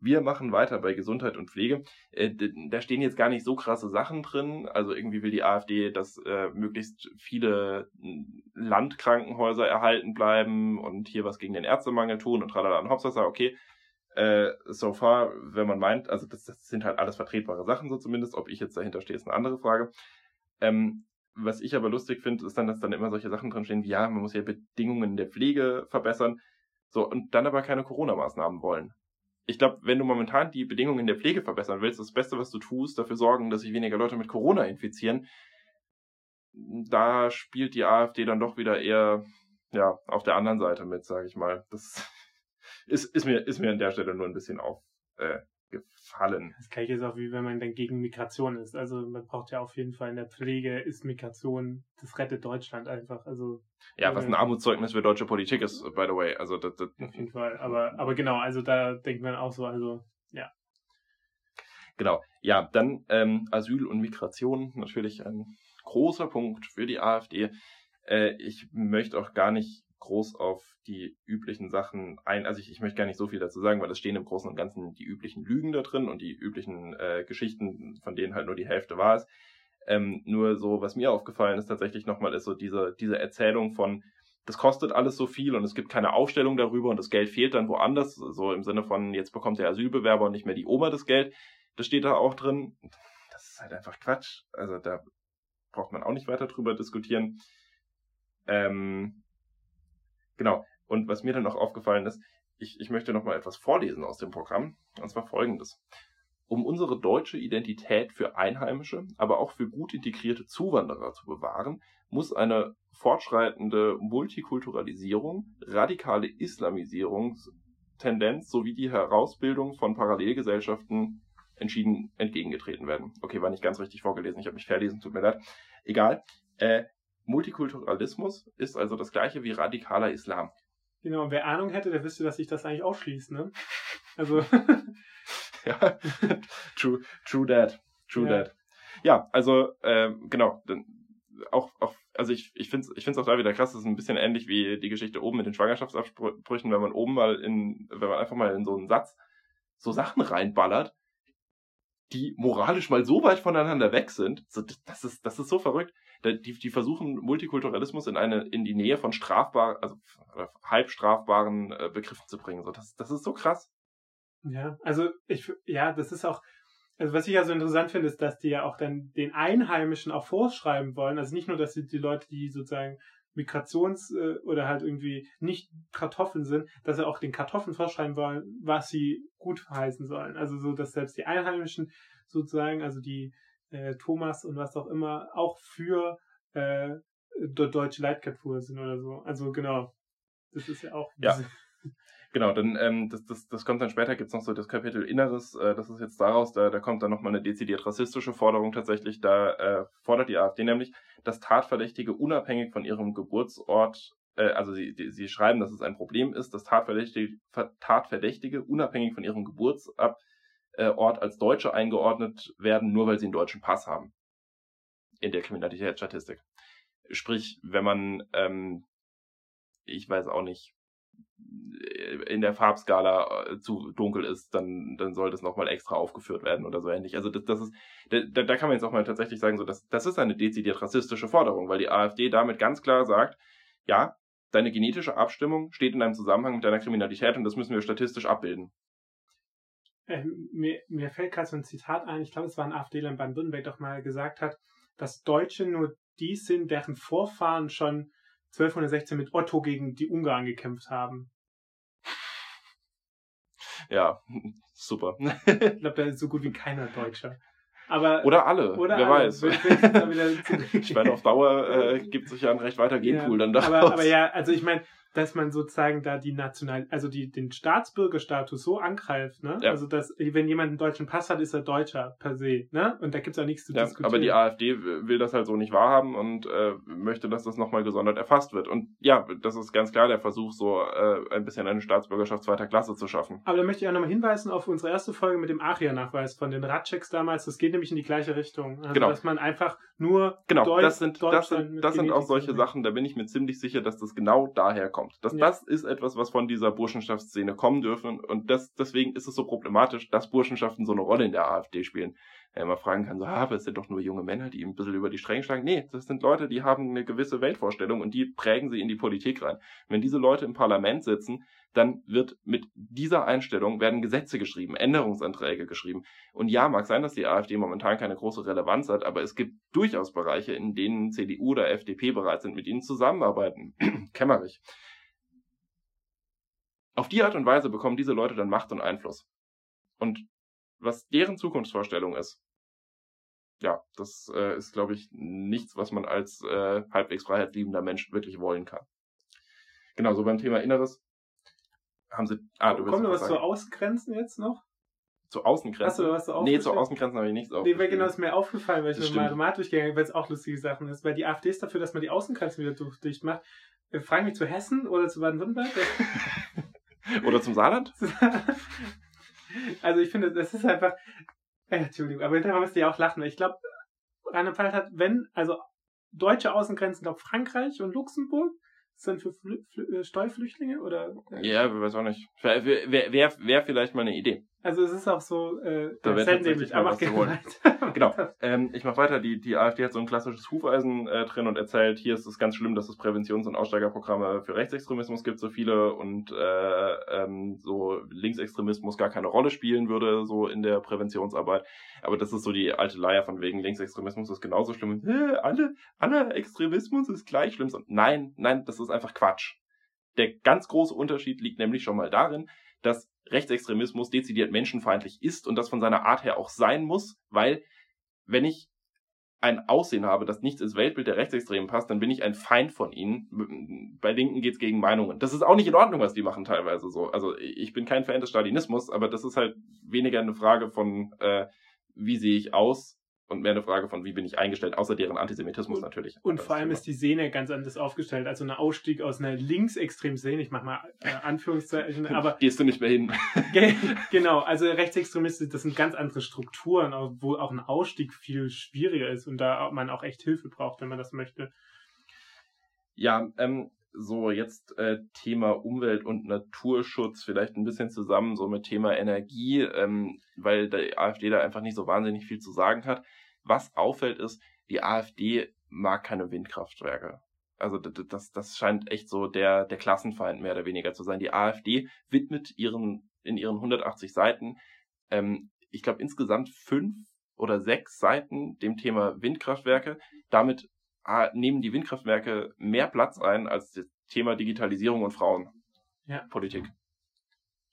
Wir machen weiter bei Gesundheit und Pflege. Äh, da stehen jetzt gar nicht so krasse Sachen drin. Also irgendwie will die AfD, dass äh, möglichst viele Landkrankenhäuser erhalten bleiben und hier was gegen den Ärztemangel tun und tralala und Hopsasa, okay äh, so far, wenn man meint, also das, das sind halt alles vertretbare Sachen, so zumindest. Ob ich jetzt dahinter stehe, ist eine andere Frage. Ähm, was ich aber lustig finde, ist dann, dass dann immer solche Sachen drinstehen wie, ja, man muss ja Bedingungen der Pflege verbessern. So, und dann aber keine Corona-Maßnahmen wollen. Ich glaube, wenn du momentan die Bedingungen der Pflege verbessern willst, das Beste, was du tust, dafür sorgen, dass sich weniger Leute mit Corona infizieren, da spielt die AfD dann doch wieder eher, ja, auf der anderen Seite mit, sage ich mal. Das ist, ist, mir, ist mir an der Stelle nur ein bisschen aufgefallen. Äh, das gleiche ist auch wie wenn man dann gegen Migration ist. Also man braucht ja auf jeden Fall in der Pflege ist Migration, das rettet Deutschland einfach. Also ja, was ein Armutszeugnis für deutsche Politik ist, by the way. Also das, das, auf jeden Fall. Aber, aber genau, also da denkt man auch so, also ja. Genau. Ja, dann ähm, Asyl und Migration natürlich ein großer Punkt für die AfD. Äh, ich möchte auch gar nicht groß auf die üblichen Sachen ein. Also ich, ich möchte gar nicht so viel dazu sagen, weil es stehen im Großen und Ganzen die üblichen Lügen da drin und die üblichen äh, Geschichten, von denen halt nur die Hälfte war es. Ähm, nur so, was mir aufgefallen ist tatsächlich nochmal, ist so diese, diese Erzählung von, das kostet alles so viel und es gibt keine Aufstellung darüber und das Geld fehlt dann woanders. So im Sinne von, jetzt bekommt der Asylbewerber und nicht mehr die Oma das Geld. Das steht da auch drin. Das ist halt einfach Quatsch. Also da braucht man auch nicht weiter drüber diskutieren. Ähm, Genau. Und was mir dann auch aufgefallen ist, ich, ich möchte nochmal etwas vorlesen aus dem Programm. Und zwar folgendes. Um unsere deutsche Identität für Einheimische, aber auch für gut integrierte Zuwanderer zu bewahren, muss eine fortschreitende Multikulturalisierung, radikale Islamisierungstendenz sowie die Herausbildung von Parallelgesellschaften entschieden entgegengetreten werden. Okay, war nicht ganz richtig vorgelesen, ich habe mich verlesen, tut mir leid. Egal. Äh, Multikulturalismus ist also das gleiche wie radikaler Islam. Genau, und wer Ahnung hätte, der wüsste, dass sich das eigentlich ausschließt, ne? Also. ja, true, true that. True ja. that. Ja, also, äh, genau, auch, auch also ich, ich finde es ich find's auch da wieder krass, das ist ein bisschen ähnlich wie die Geschichte oben mit den Schwangerschaftsabbrüchen, wenn man oben mal in, wenn man einfach mal in so einen Satz so Sachen reinballert, die moralisch mal so weit voneinander weg sind, so, das ist, das ist so verrückt. Die, die versuchen Multikulturalismus in eine, in die Nähe von also strafbaren äh, Begriffen zu bringen. So, das, das ist so krass. Ja, also ich, ja, das ist auch, also was ich ja so interessant finde, ist, dass die ja auch dann den Einheimischen auch vorschreiben wollen. Also nicht nur, dass die, die Leute, die sozusagen Migrations- äh, oder halt irgendwie nicht Kartoffeln sind, dass sie auch den Kartoffeln vorschreiben wollen, was sie gut heißen sollen. Also so, dass selbst die Einheimischen sozusagen, also die äh, Thomas und was auch immer, auch für äh, deutsche Leitkultur sind oder so. Also genau. Das ist ja auch. Ja. Genau, dann ähm, das, das, das kommt dann später, gibt es noch so das Kapitel Inneres, äh, das ist jetzt daraus, da, da kommt dann nochmal eine dezidiert rassistische Forderung tatsächlich, da äh, fordert die AfD nämlich, dass Tatverdächtige unabhängig von ihrem Geburtsort, äh, also sie, die, sie schreiben, dass es ein Problem ist, dass Tatverdächtige, Tatverdächtige unabhängig von ihrem Geburtsort äh, als Deutsche eingeordnet werden, nur weil sie einen deutschen Pass haben. In der Kriminalitätsstatistik. Sprich, wenn man, ähm, ich weiß auch nicht, in der Farbskala äh, zu dunkel ist, dann, dann soll das nochmal extra aufgeführt werden oder so ähnlich. Also das, das ist, da, da kann man jetzt auch mal tatsächlich sagen, so das, das ist eine dezidiert rassistische Forderung, weil die AfD damit ganz klar sagt, ja, deine genetische Abstimmung steht in einem Zusammenhang mit deiner Kriminalität und das müssen wir statistisch abbilden. Ähm, mir, mir fällt gerade so ein Zitat ein, ich glaube, es war ein AfDler in Baden-Württemberg doch mal gesagt hat, dass Deutsche nur die sind, deren Vorfahren schon 1216 mit Otto gegen die Ungarn gekämpft haben. Ja, super. ich glaube, da ist so gut wie keiner Deutscher. Aber, oder alle, oder wer alle. weiß. ich meine, auf Dauer äh, gibt sich ja ein recht weiter Genpool ja, dann daraus. Aber, aber ja, also ich meine, dass man sozusagen da die national, also die, den Staatsbürgerstatus so angreift, ne? Ja. Also dass, wenn jemand einen deutschen Pass hat, ist er Deutscher per se, ne? Und da gibt's auch nichts zu ja, diskutieren. Aber die AfD will das halt so nicht wahrhaben und äh, möchte, dass das nochmal gesondert erfasst wird. Und ja, das ist ganz klar der Versuch, so äh, ein bisschen eine Staatsbürgerschaft zweiter Klasse zu schaffen. Aber da möchte ich auch nochmal hinweisen auf unsere erste Folge mit dem ARIA-Nachweis von den Ratchecks damals. Das geht nämlich in die gleiche Richtung. Also, genau. dass man einfach nur genau, Deut das sind, das sind, das sind auch solche Sachen, da bin ich mir ziemlich sicher, dass das genau daher kommt. Dass ja. das ist etwas, was von dieser Burschenschaftsszene kommen dürfen. Und das, deswegen ist es so problematisch, dass Burschenschaften so eine Rolle in der AfD spielen. Wenn man fragen kann, so, ah, aber es sind doch nur junge Männer, die ein bisschen über die Stränge schlagen. Nee, das sind Leute, die haben eine gewisse Weltvorstellung und die prägen sie in die Politik rein. Wenn diese Leute im Parlament sitzen, dann wird mit dieser Einstellung werden Gesetze geschrieben, Änderungsanträge geschrieben. Und ja, mag sein, dass die AfD momentan keine große Relevanz hat, aber es gibt durchaus Bereiche, in denen CDU oder FDP bereit sind, mit ihnen zusammenarbeiten. Kämmerich. Auf die Art und Weise bekommen diese Leute dann Macht und Einfluss. Und was deren Zukunftsvorstellung ist, ja, das äh, ist, glaube ich, nichts, was man als äh, halbwegs freiheitsliebender Mensch wirklich wollen kann. Genau, so beim Thema Inneres haben sie. Ah, du Kommt noch was zu Außengrenzen jetzt noch? Zu Außengrenzen? Hast du was zu Nee, zu Außengrenzen habe ich nichts aufgeschrieben. Nee, genau, ist mir aufgefallen, weil ich mal mal durchgegangen weil es auch lustige Sachen ist. Weil die AfD ist dafür, dass man die Außengrenzen wieder dicht macht. Äh, Frage mich zu Hessen oder zu Baden-Württemberg? Oder zum Saarland? also ich finde, das ist einfach. Äh, Entschuldigung, aber hinterher müsst ihr ja auch lachen, ich glaube, Rheinland-Pfalz hat, wenn, also deutsche Außengrenzen, glaube Frankreich und Luxemburg, dann für Flü Flü Steuerflüchtlinge oder? Ja, wir weiß auch nicht. Wäre wär, wär, wär vielleicht mal eine Idee. Also es ist auch so, äh, da wird tatsächlich mal was zu holen. genau. Ähm, ich mache weiter. Die, die AfD hat so ein klassisches Hufeisen äh, drin und erzählt, hier ist es ganz schlimm, dass es Präventions- und Aussteigerprogramme für Rechtsextremismus gibt, so viele und äh, ähm, so Linksextremismus gar keine Rolle spielen würde, so in der Präventionsarbeit. Aber das ist so die alte Leier von wegen Linksextremismus ist genauso schlimm. Äh, alle, alle Extremismus ist gleich schlimm. Und nein, nein, das ist einfach Quatsch. Der ganz große Unterschied liegt nämlich schon mal darin, dass Rechtsextremismus dezidiert menschenfeindlich ist und das von seiner Art her auch sein muss, weil wenn ich ein Aussehen habe, das nicht ins Weltbild der Rechtsextremen passt, dann bin ich ein Feind von ihnen. Bei Linken geht's gegen Meinungen. Das ist auch nicht in Ordnung, was die machen teilweise so. Also ich bin kein Fan des Stalinismus, aber das ist halt weniger eine Frage von, äh, wie sehe ich aus, und mehr eine Frage von, wie bin ich eingestellt, außer deren Antisemitismus und, natürlich. Und vor allem ist die Szene ganz anders aufgestellt. Also ein Ausstieg aus einer linksextremen Szene, ich mach mal äh, Anführungszeichen, aber. Gehst du nicht mehr hin. genau, also Rechtsextremisten, das sind ganz andere Strukturen, wo auch ein Ausstieg viel schwieriger ist und da man auch echt Hilfe braucht, wenn man das möchte. Ja, ähm, so jetzt äh, Thema Umwelt- und Naturschutz vielleicht ein bisschen zusammen, so mit Thema Energie, ähm, weil die AfD da einfach nicht so wahnsinnig viel zu sagen hat. Was auffällt ist, die AfD mag keine Windkraftwerke. Also das, das scheint echt so der, der Klassenfeind mehr oder weniger zu sein. Die AfD widmet ihren, in ihren 180 Seiten, ähm, ich glaube insgesamt fünf oder sechs Seiten dem Thema Windkraftwerke. Damit nehmen die Windkraftwerke mehr Platz ein als das Thema Digitalisierung und Frauenpolitik. Ja.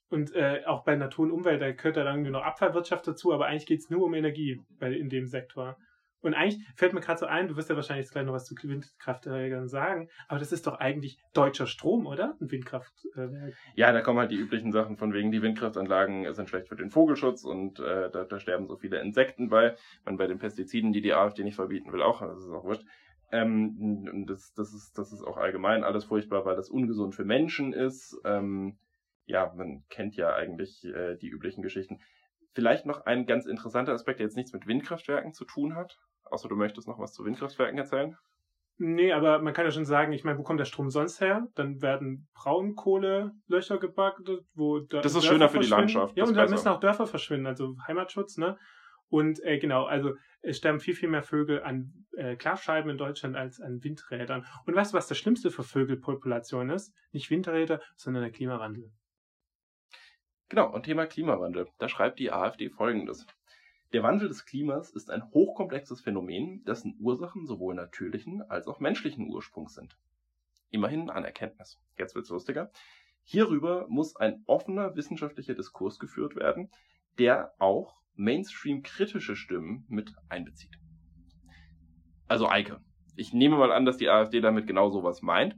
Und äh, auch bei Natur und Umwelt, da gehört dann irgendwie noch Abfallwirtschaft dazu, aber eigentlich geht es nur um Energie bei, in dem Sektor. Und eigentlich fällt mir gerade so ein, du wirst ja wahrscheinlich jetzt gleich noch was zu Windkraftwerken sagen, aber das ist doch eigentlich deutscher Strom, oder? Ein Windkraftwerk. Ja, da kommen halt die üblichen Sachen von wegen, die Windkraftanlagen sind schlecht für den Vogelschutz und äh, da, da sterben so viele Insekten bei. Man bei den Pestiziden, die die AfD nicht verbieten will, auch, das ist auch wurscht. Ähm, das, das, ist, das ist auch allgemein alles furchtbar, weil das ungesund für Menschen ist. Ähm, ja, man kennt ja eigentlich äh, die üblichen Geschichten. Vielleicht noch ein ganz interessanter Aspekt, der jetzt nichts mit Windkraftwerken zu tun hat. Außer du möchtest noch was zu Windkraftwerken erzählen? Nee, aber man kann ja schon sagen, ich meine, wo kommt der Strom sonst her? Dann werden Braunkohlelöcher gebackt, wo da Das ist Dörfer schöner für die Landschaft. Ja, und da müssen auch Dörfer verschwinden, also Heimatschutz, ne? Und äh, genau, also es sterben viel, viel mehr Vögel an äh, Glasscheiben in Deutschland als an Windrädern. Und weißt du, was das Schlimmste für Vögelpopulation ist? Nicht Windräder, sondern der Klimawandel. Genau, und Thema Klimawandel. Da schreibt die AfD folgendes. Der Wandel des Klimas ist ein hochkomplexes Phänomen, dessen Ursachen sowohl natürlichen als auch menschlichen Ursprungs sind. Immerhin an Erkenntnis. Jetzt wird's lustiger. Hierüber muss ein offener wissenschaftlicher Diskurs geführt werden, der auch Mainstream-kritische Stimmen mit einbezieht. Also Eike. Ich nehme mal an, dass die AfD damit genau sowas meint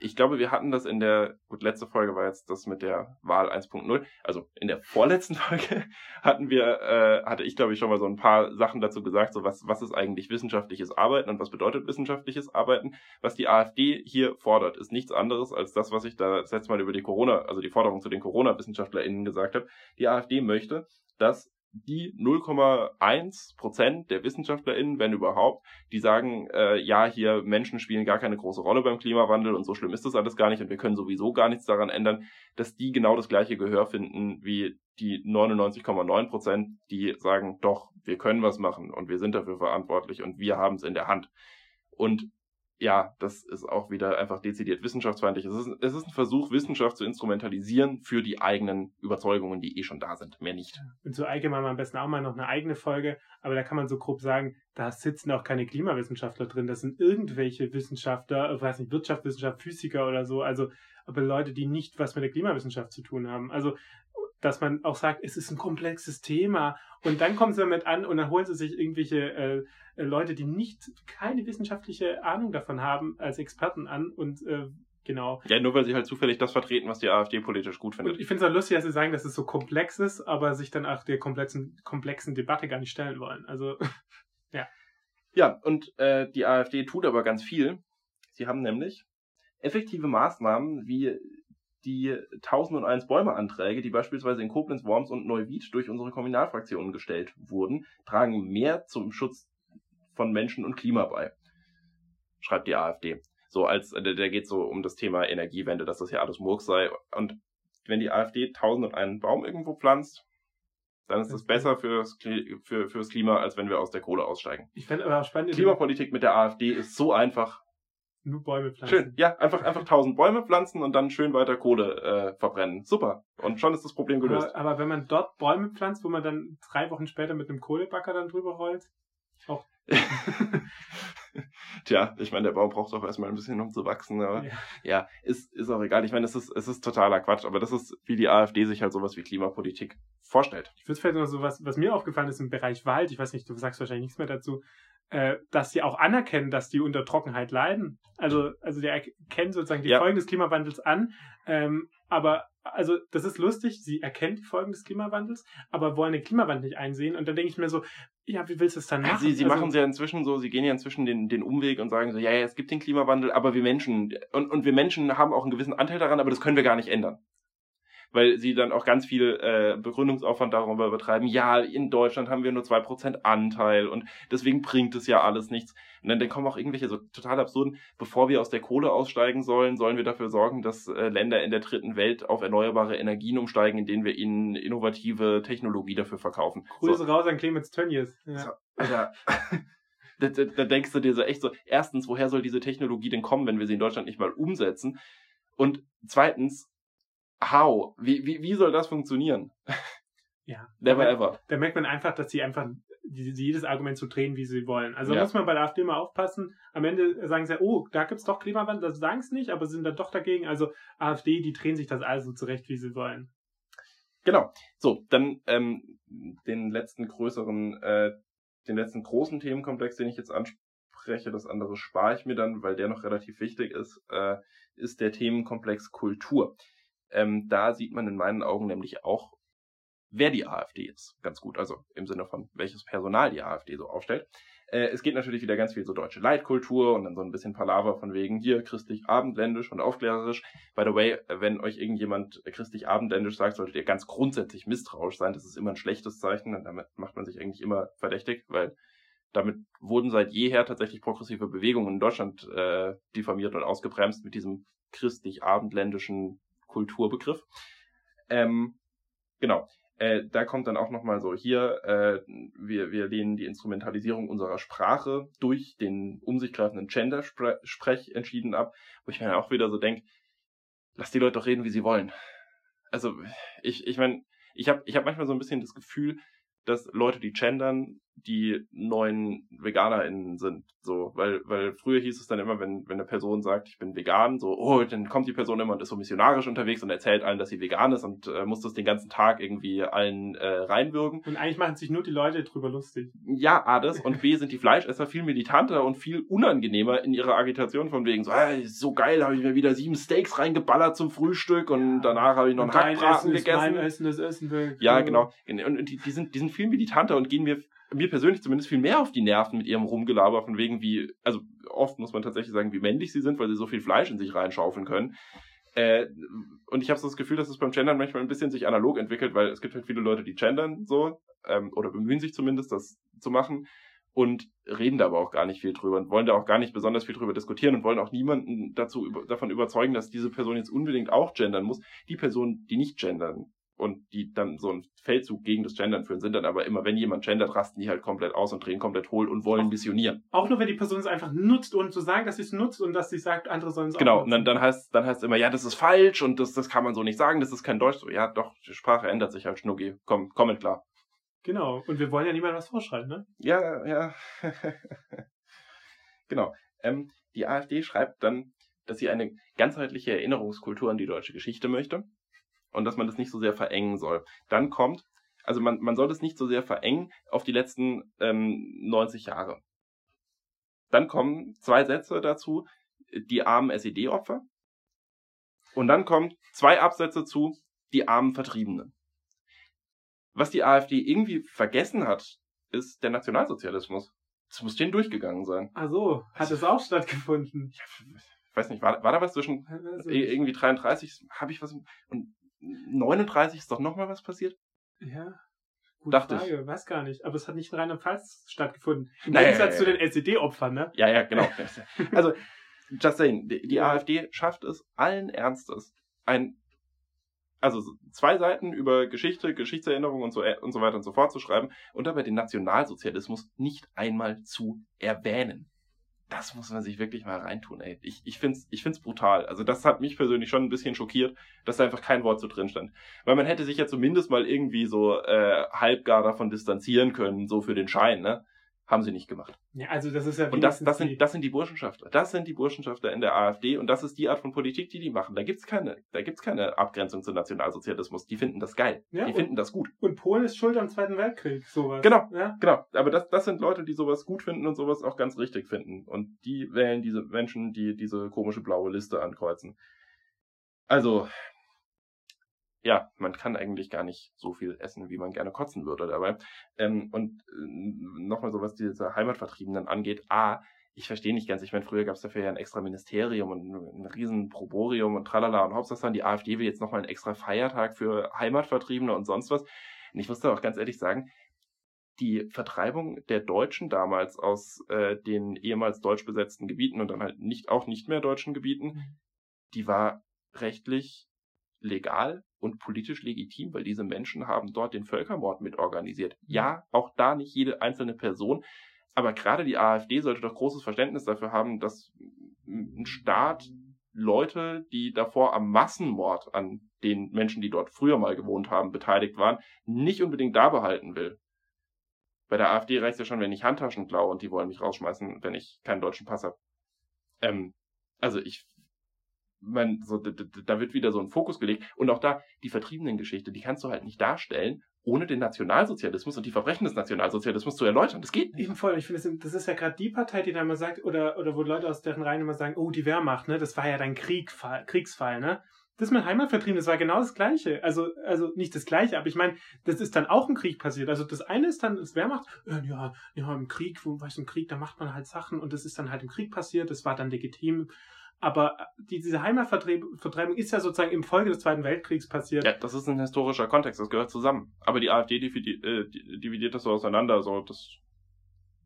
ich glaube, wir hatten das in der, gut, letzte Folge war jetzt das mit der Wahl 1.0. Also in der vorletzten Folge hatten wir, äh, hatte ich glaube ich schon mal so ein paar Sachen dazu gesagt, so was, was ist eigentlich wissenschaftliches Arbeiten und was bedeutet wissenschaftliches Arbeiten. Was die AfD hier fordert, ist nichts anderes als das, was ich da das letzte Mal über die Corona, also die Forderung zu den Corona-WissenschaftlerInnen gesagt habe. Die AfD möchte, dass die 0,1 Prozent der WissenschaftlerInnen, wenn überhaupt, die sagen, äh, ja, hier Menschen spielen gar keine große Rolle beim Klimawandel und so schlimm ist das alles gar nicht und wir können sowieso gar nichts daran ändern, dass die genau das gleiche Gehör finden wie die 99,9 Prozent, die sagen, doch, wir können was machen und wir sind dafür verantwortlich und wir haben es in der Hand. Und ja, das ist auch wieder einfach dezidiert wissenschaftsfeindlich. Es ist, es ist ein Versuch, Wissenschaft zu instrumentalisieren für die eigenen Überzeugungen, die eh schon da sind, mehr nicht. Und zu Eike machen wir am besten auch mal noch eine eigene Folge, aber da kann man so grob sagen, da sitzen auch keine Klimawissenschaftler drin, das sind irgendwelche Wissenschaftler, ich weiß nicht, Wirtschaftswissenschaft, Physiker oder so, also aber Leute, die nicht was mit der Klimawissenschaft zu tun haben. Also dass man auch sagt, es ist ein komplexes Thema. Und dann kommen sie damit an und dann holen sie sich irgendwelche äh, äh, Leute, die nicht keine wissenschaftliche Ahnung davon haben, als Experten an und äh, genau. Ja, nur weil sie halt zufällig das vertreten, was die AfD politisch gut findet. Und ich finde es auch lustig, dass sie sagen, dass es so komplex ist, aber sich dann auch der komplexen, komplexen Debatte gar nicht stellen wollen. Also, ja. Ja, und äh, die AfD tut aber ganz viel. Sie haben nämlich effektive Maßnahmen wie die 1001 Bäume-Anträge, die beispielsweise in Koblenz, Worms und Neuwied durch unsere Kommunalfraktionen gestellt wurden, tragen mehr zum Schutz von Menschen und Klima bei. Schreibt die AfD. So als, der, der geht so um das Thema Energiewende, dass das ja alles Murks sei. Und wenn die AfD 1001 Baum irgendwo pflanzt, dann ist das besser fürs, für, fürs Klima, als wenn wir aus der Kohle aussteigen. Ich fände aber spannend. Klimapolitik mit der AfD ist so einfach. Nur Bäume pflanzen. Schön, ja, einfach, einfach tausend Bäume pflanzen und dann schön weiter Kohle äh, verbrennen. Super. Und schon ist das Problem gelöst. Aber, aber wenn man dort Bäume pflanzt, wo man dann drei Wochen später mit einem Kohlebacker dann drüber rollt, auch. Tja, ich meine, der Baum braucht auch erstmal ein bisschen, um zu wachsen, aber ja, ja ist, ist auch egal. Ich meine, es ist, es ist totaler Quatsch, aber das ist, wie die AfD sich halt sowas wie Klimapolitik vorstellt. Ich würde vielleicht noch so was, was mir aufgefallen ist im Bereich Wald, ich weiß nicht, du sagst wahrscheinlich nichts mehr dazu, äh, dass sie auch anerkennen, dass die unter Trockenheit leiden. Also, also die erkennen sozusagen die ja. Folgen des Klimawandels an, ähm, aber also das ist lustig, sie erkennen die Folgen des Klimawandels, aber wollen den Klimawandel nicht einsehen. Und dann denke ich mir so, ja, wie willst du es dann machen? Sie, sie also, machen es ja inzwischen so, sie gehen ja inzwischen den, den Umweg und sagen so, ja, ja, es gibt den Klimawandel, aber wir Menschen, und, und wir Menschen haben auch einen gewissen Anteil daran, aber das können wir gar nicht ändern. Weil sie dann auch ganz viel äh, Begründungsaufwand darüber betreiben, ja, in Deutschland haben wir nur zwei Prozent Anteil und deswegen bringt es ja alles nichts. Und dann, dann kommen auch irgendwelche so total absurden, bevor wir aus der Kohle aussteigen sollen, sollen wir dafür sorgen, dass äh, Länder in der dritten Welt auf erneuerbare Energien umsteigen, indem wir ihnen innovative Technologie dafür verkaufen. Grüße so. raus an Clemens Tönnies. Ja. So, Alter. da, da, da denkst du dir so echt so, erstens, woher soll diese Technologie denn kommen, wenn wir sie in Deutschland nicht mal umsetzen? Und zweitens, how? Wie, wie, wie soll das funktionieren? Ja. Never da ever. Da merkt man einfach, dass sie einfach jedes Argument so drehen, wie sie wollen. Also ja. muss man bei der AfD mal aufpassen. Am Ende sagen sie, oh, da gibt's doch Klimawandel, das sagen es nicht, aber sind dann doch dagegen. Also AfD, die drehen sich das also zurecht, wie sie wollen. Genau. So, dann ähm, den letzten größeren, äh, den letzten großen Themenkomplex, den ich jetzt anspreche, das andere spare ich mir dann, weil der noch relativ wichtig ist, äh, ist der Themenkomplex Kultur. Ähm, da sieht man in meinen Augen nämlich auch, wer die AfD ist. Ganz gut, also im Sinne von welches Personal die AfD so aufstellt. Äh, es geht natürlich wieder ganz viel so deutsche Leitkultur und dann so ein bisschen Palaver von wegen hier christlich-abendländisch und aufklärerisch. By the way, wenn euch irgendjemand christlich-abendländisch sagt, solltet ihr ganz grundsätzlich misstrauisch sein. Das ist immer ein schlechtes Zeichen und damit macht man sich eigentlich immer verdächtig, weil damit wurden seit jeher tatsächlich progressive Bewegungen in Deutschland äh, diffamiert und ausgebremst mit diesem christlich-abendländischen Kulturbegriff. Ähm, genau. Äh, da kommt dann auch nochmal so, hier, äh, wir, wir lehnen die Instrumentalisierung unserer Sprache durch den um sich greifenden Gender-Sprech entschieden ab, wo ich mir auch wieder so denke, lass die Leute doch reden, wie sie wollen. Also, ich, ich meine, ich habe ich hab manchmal so ein bisschen das Gefühl, dass Leute, die gendern, die neuen VeganerInnen sind. So, weil, weil früher hieß es dann immer, wenn, wenn eine Person sagt, ich bin vegan, so, oh, dann kommt die Person immer und ist so missionarisch unterwegs und erzählt allen, dass sie vegan ist und äh, muss das den ganzen Tag irgendwie allen äh, reinwürgen. Und eigentlich machen sich nur die Leute drüber lustig. Ja, A, das und B sind die Fleischesser viel militanter und viel unangenehmer in ihrer Agitation von wegen so, ah, so geil, habe ich mir wieder sieben Steaks reingeballert zum Frühstück und ja. danach habe ich noch und einen Hackbraten gegessen. Ist mein Essen, das Essen will. Ja, genau. Und, und die, die, sind, die sind viel militanter und gehen mir mir persönlich zumindest viel mehr auf die Nerven mit ihrem Rumgelaber von wegen wie, also oft muss man tatsächlich sagen, wie männlich sie sind, weil sie so viel Fleisch in sich reinschaufeln können. Äh, und ich habe so das Gefühl, dass es beim Gendern manchmal ein bisschen sich analog entwickelt, weil es gibt halt viele Leute, die gendern so, ähm, oder bemühen sich zumindest, das zu machen und reden da aber auch gar nicht viel drüber und wollen da auch gar nicht besonders viel drüber diskutieren und wollen auch niemanden dazu über, davon überzeugen, dass diese Person jetzt unbedingt auch gendern muss. Die Personen, die nicht gendern, und die dann so einen Feldzug gegen das Gendern führen, sind dann aber immer, wenn jemand gendert, rasten die halt komplett aus und drehen komplett hohl und wollen missionieren. Auch nur, wenn die Person es einfach nutzt und zu sagen, dass sie es nutzt und dass sie sagt, andere sollen es genau, auch Genau, und dann, dann heißt dann heißt immer, ja, das ist falsch und das, das kann man so nicht sagen, das ist kein Deutsch. So, ja, doch, die Sprache ändert sich halt, Schnucki. Komm, komm klar. Genau, und wir wollen ja niemandem was vorschreiben, ne? Ja, ja. genau. Ähm, die AfD schreibt dann, dass sie eine ganzheitliche Erinnerungskultur an die deutsche Geschichte möchte und dass man das nicht so sehr verengen soll. Dann kommt, also man, man soll das nicht so sehr verengen auf die letzten ähm, 90 Jahre. Dann kommen zwei Sätze dazu, die armen SED-Opfer. Und dann kommen zwei Absätze zu, die armen Vertriebenen. Was die AfD irgendwie vergessen hat, ist der Nationalsozialismus. Das muss denen durchgegangen sein. Ach so, hat es auch stattgefunden? Ja, ich weiß nicht, war, war da was zwischen also, irgendwie 33, habe ich was und 39 ist doch nochmal was passiert? Ja. Gute Dachte Frage, ich. weiß gar nicht. Aber es hat nicht in Rheinland-Pfalz stattgefunden. Im naja, Gegensatz ja, ja, zu den SED-Opfern, ne? Ja, ja, genau. also, just saying, die, die AfD schafft es allen Ernstes, ein, also zwei Seiten über Geschichte, Geschichtserinnerung und so, äh, und so weiter und so fort zu schreiben und dabei den Nationalsozialismus nicht einmal zu erwähnen das muss man sich wirklich mal reintun, ey. Ich, ich find's, ich find's brutal. Also das hat mich persönlich schon ein bisschen schockiert, dass da einfach kein Wort so drin stand. Weil man hätte sich ja zumindest mal irgendwie so äh, halbgar davon distanzieren können, so für den Schein, ne? Haben sie nicht gemacht. Ja, also das ist ja Und das, das, sind, das sind die Burschenschafter. Das sind die Burschenschafter in der AfD und das ist die Art von Politik, die die machen. Da gibt's keine, da gibt's keine Abgrenzung zum Nationalsozialismus. Die finden das geil. Ja, die finden das gut. Und Polen ist schuld am Zweiten Weltkrieg, sowas. Genau, ja? genau. Aber das, das sind Leute, die sowas gut finden und sowas auch ganz richtig finden. Und die wählen diese Menschen, die diese komische blaue Liste ankreuzen. Also, ja, man kann eigentlich gar nicht so viel essen, wie man gerne kotzen würde dabei. Ähm, und äh, nochmal so, was diese Heimatvertriebenen angeht. A, ich verstehe nicht ganz. Ich meine, früher gab es dafür ja ein extra Ministerium und ein, riesen Proborium und tralala und Hauptsache dann die AfD will jetzt nochmal einen extra Feiertag für Heimatvertriebene und sonst was. Und ich muss da auch ganz ehrlich sagen, die Vertreibung der Deutschen damals aus äh, den ehemals deutsch besetzten Gebieten und dann halt nicht auch nicht mehr deutschen Gebieten, mhm. die war rechtlich legal und politisch legitim, weil diese Menschen haben dort den Völkermord mitorganisiert. Mhm. Ja, auch da nicht jede einzelne Person, aber gerade die AfD sollte doch großes Verständnis dafür haben, dass ein Staat Leute, die davor am Massenmord an den Menschen, die dort früher mal gewohnt haben, beteiligt waren, nicht unbedingt da behalten will. Bei der AfD reicht es ja schon, wenn ich Handtaschen klaue und die wollen mich rausschmeißen, wenn ich keinen deutschen Pass habe. Ähm, also ich man, so, da wird wieder so ein Fokus gelegt. Und auch da, die Vertriebenen-Geschichte, die kannst du halt nicht darstellen, ohne den Nationalsozialismus und die Verbrechen des Nationalsozialismus zu erläutern. Das geht nicht. Eben voll. Ich finde, das ist ja gerade die Partei, die da immer sagt, oder, oder wo Leute aus deren Reihen immer sagen, oh, die Wehrmacht, ne, das war ja dein Kriegfall, Kriegsfall, ne? Das mit Heimatvertrieben, das war genau das Gleiche. Also, also nicht das Gleiche, aber ich meine, das ist dann auch im Krieg passiert. Also das eine ist dann das Wehrmacht, äh, ja, ja, im Krieg, wo weißt du, im Krieg, da macht man halt Sachen und das ist dann halt im Krieg passiert, das war dann legitim. Aber die, diese Heimatvertreibung ist ja sozusagen im Folge des Zweiten Weltkriegs passiert. Ja, das ist ein historischer Kontext, das gehört zusammen. Aber die AfD dividiert, äh, dividiert das so auseinander, so das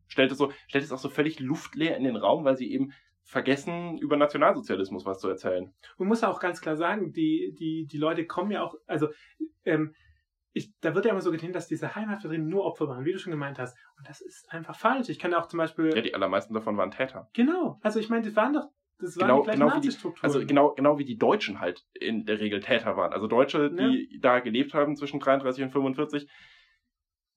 stellt es so, stellt es auch so völlig luftleer in den Raum, weil sie eben vergessen, über Nationalsozialismus was zu erzählen. Man muss auch ganz klar sagen, die, die, die Leute kommen ja auch, also ähm, ich, da wird ja immer so getan, dass diese Heimatvertriebenen nur Opfer waren, wie du schon gemeint hast. Und das ist einfach falsch. Ich kann ja auch zum Beispiel. Ja, die allermeisten davon waren Täter. Genau. Also ich meine, die waren doch das waren genau, die genau wie die, also genau, genau wie die Deutschen halt in der Regel Täter waren. Also Deutsche, die ja. da gelebt haben zwischen 33 und 45,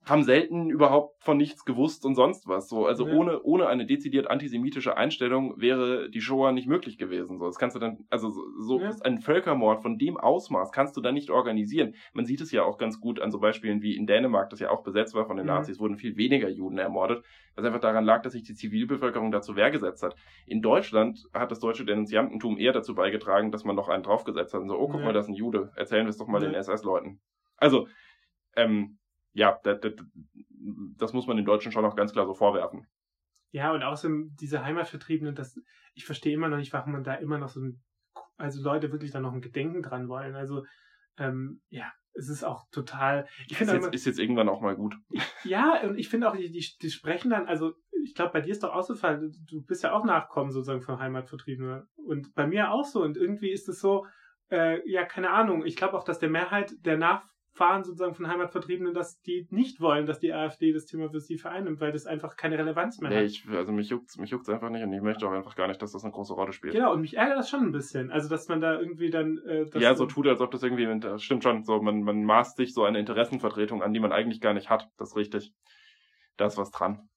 haben selten überhaupt von nichts gewusst und sonst was. So, also ja. ohne, ohne eine dezidiert antisemitische Einstellung wäre die Shoah nicht möglich gewesen. So, das kannst du dann, also so, ja. ein Völkermord von dem Ausmaß kannst du dann nicht organisieren. Man sieht es ja auch ganz gut an so Beispielen wie in Dänemark, das ja auch besetzt war von den mhm. Nazis, wurden viel weniger Juden ermordet, was einfach daran lag, dass sich die Zivilbevölkerung dazu Wehr gesetzt hat. In Deutschland hat das deutsche Denunziantentum eher dazu beigetragen, dass man noch einen draufgesetzt hat und so, oh, guck ja. mal, das ist ein Jude, erzählen wir es doch mal den SS-Leuten. Also, ähm, ja, das, das, das muss man den Deutschen schon auch ganz klar so vorwerfen. Ja, und außerdem diese Heimatvertriebenen, das, ich verstehe immer noch nicht, warum man da immer noch so ein, also Leute wirklich da noch ein Gedenken dran wollen. Also, ähm, ja, es ist auch total. Ich finde ist, jetzt, ist jetzt irgendwann auch mal gut. Ja, und ich finde auch, die, die, die sprechen dann, also ich glaube, bei dir ist doch auch so Fall, du bist ja auch Nachkommen sozusagen von Heimatvertriebenen. Und bei mir auch so. Und irgendwie ist es so, äh, ja, keine Ahnung. Ich glaube auch, dass der Mehrheit der Nach Fahren sozusagen von Heimatvertriebenen, dass die nicht wollen, dass die AfD das Thema für sie vereinnimmt, weil das einfach keine Relevanz mehr nee, hat. Ich, also mich juckt's, mich juckt's einfach nicht und ich möchte auch einfach gar nicht, dass das eine große Rolle spielt. Genau, und mich ärgert das schon ein bisschen. Also, dass man da irgendwie dann. Äh, ja, so tut, als ob das irgendwie. Das stimmt schon. So, man, man maßt sich so eine Interessenvertretung an, die man eigentlich gar nicht hat. Das ist richtig. Da ist was dran.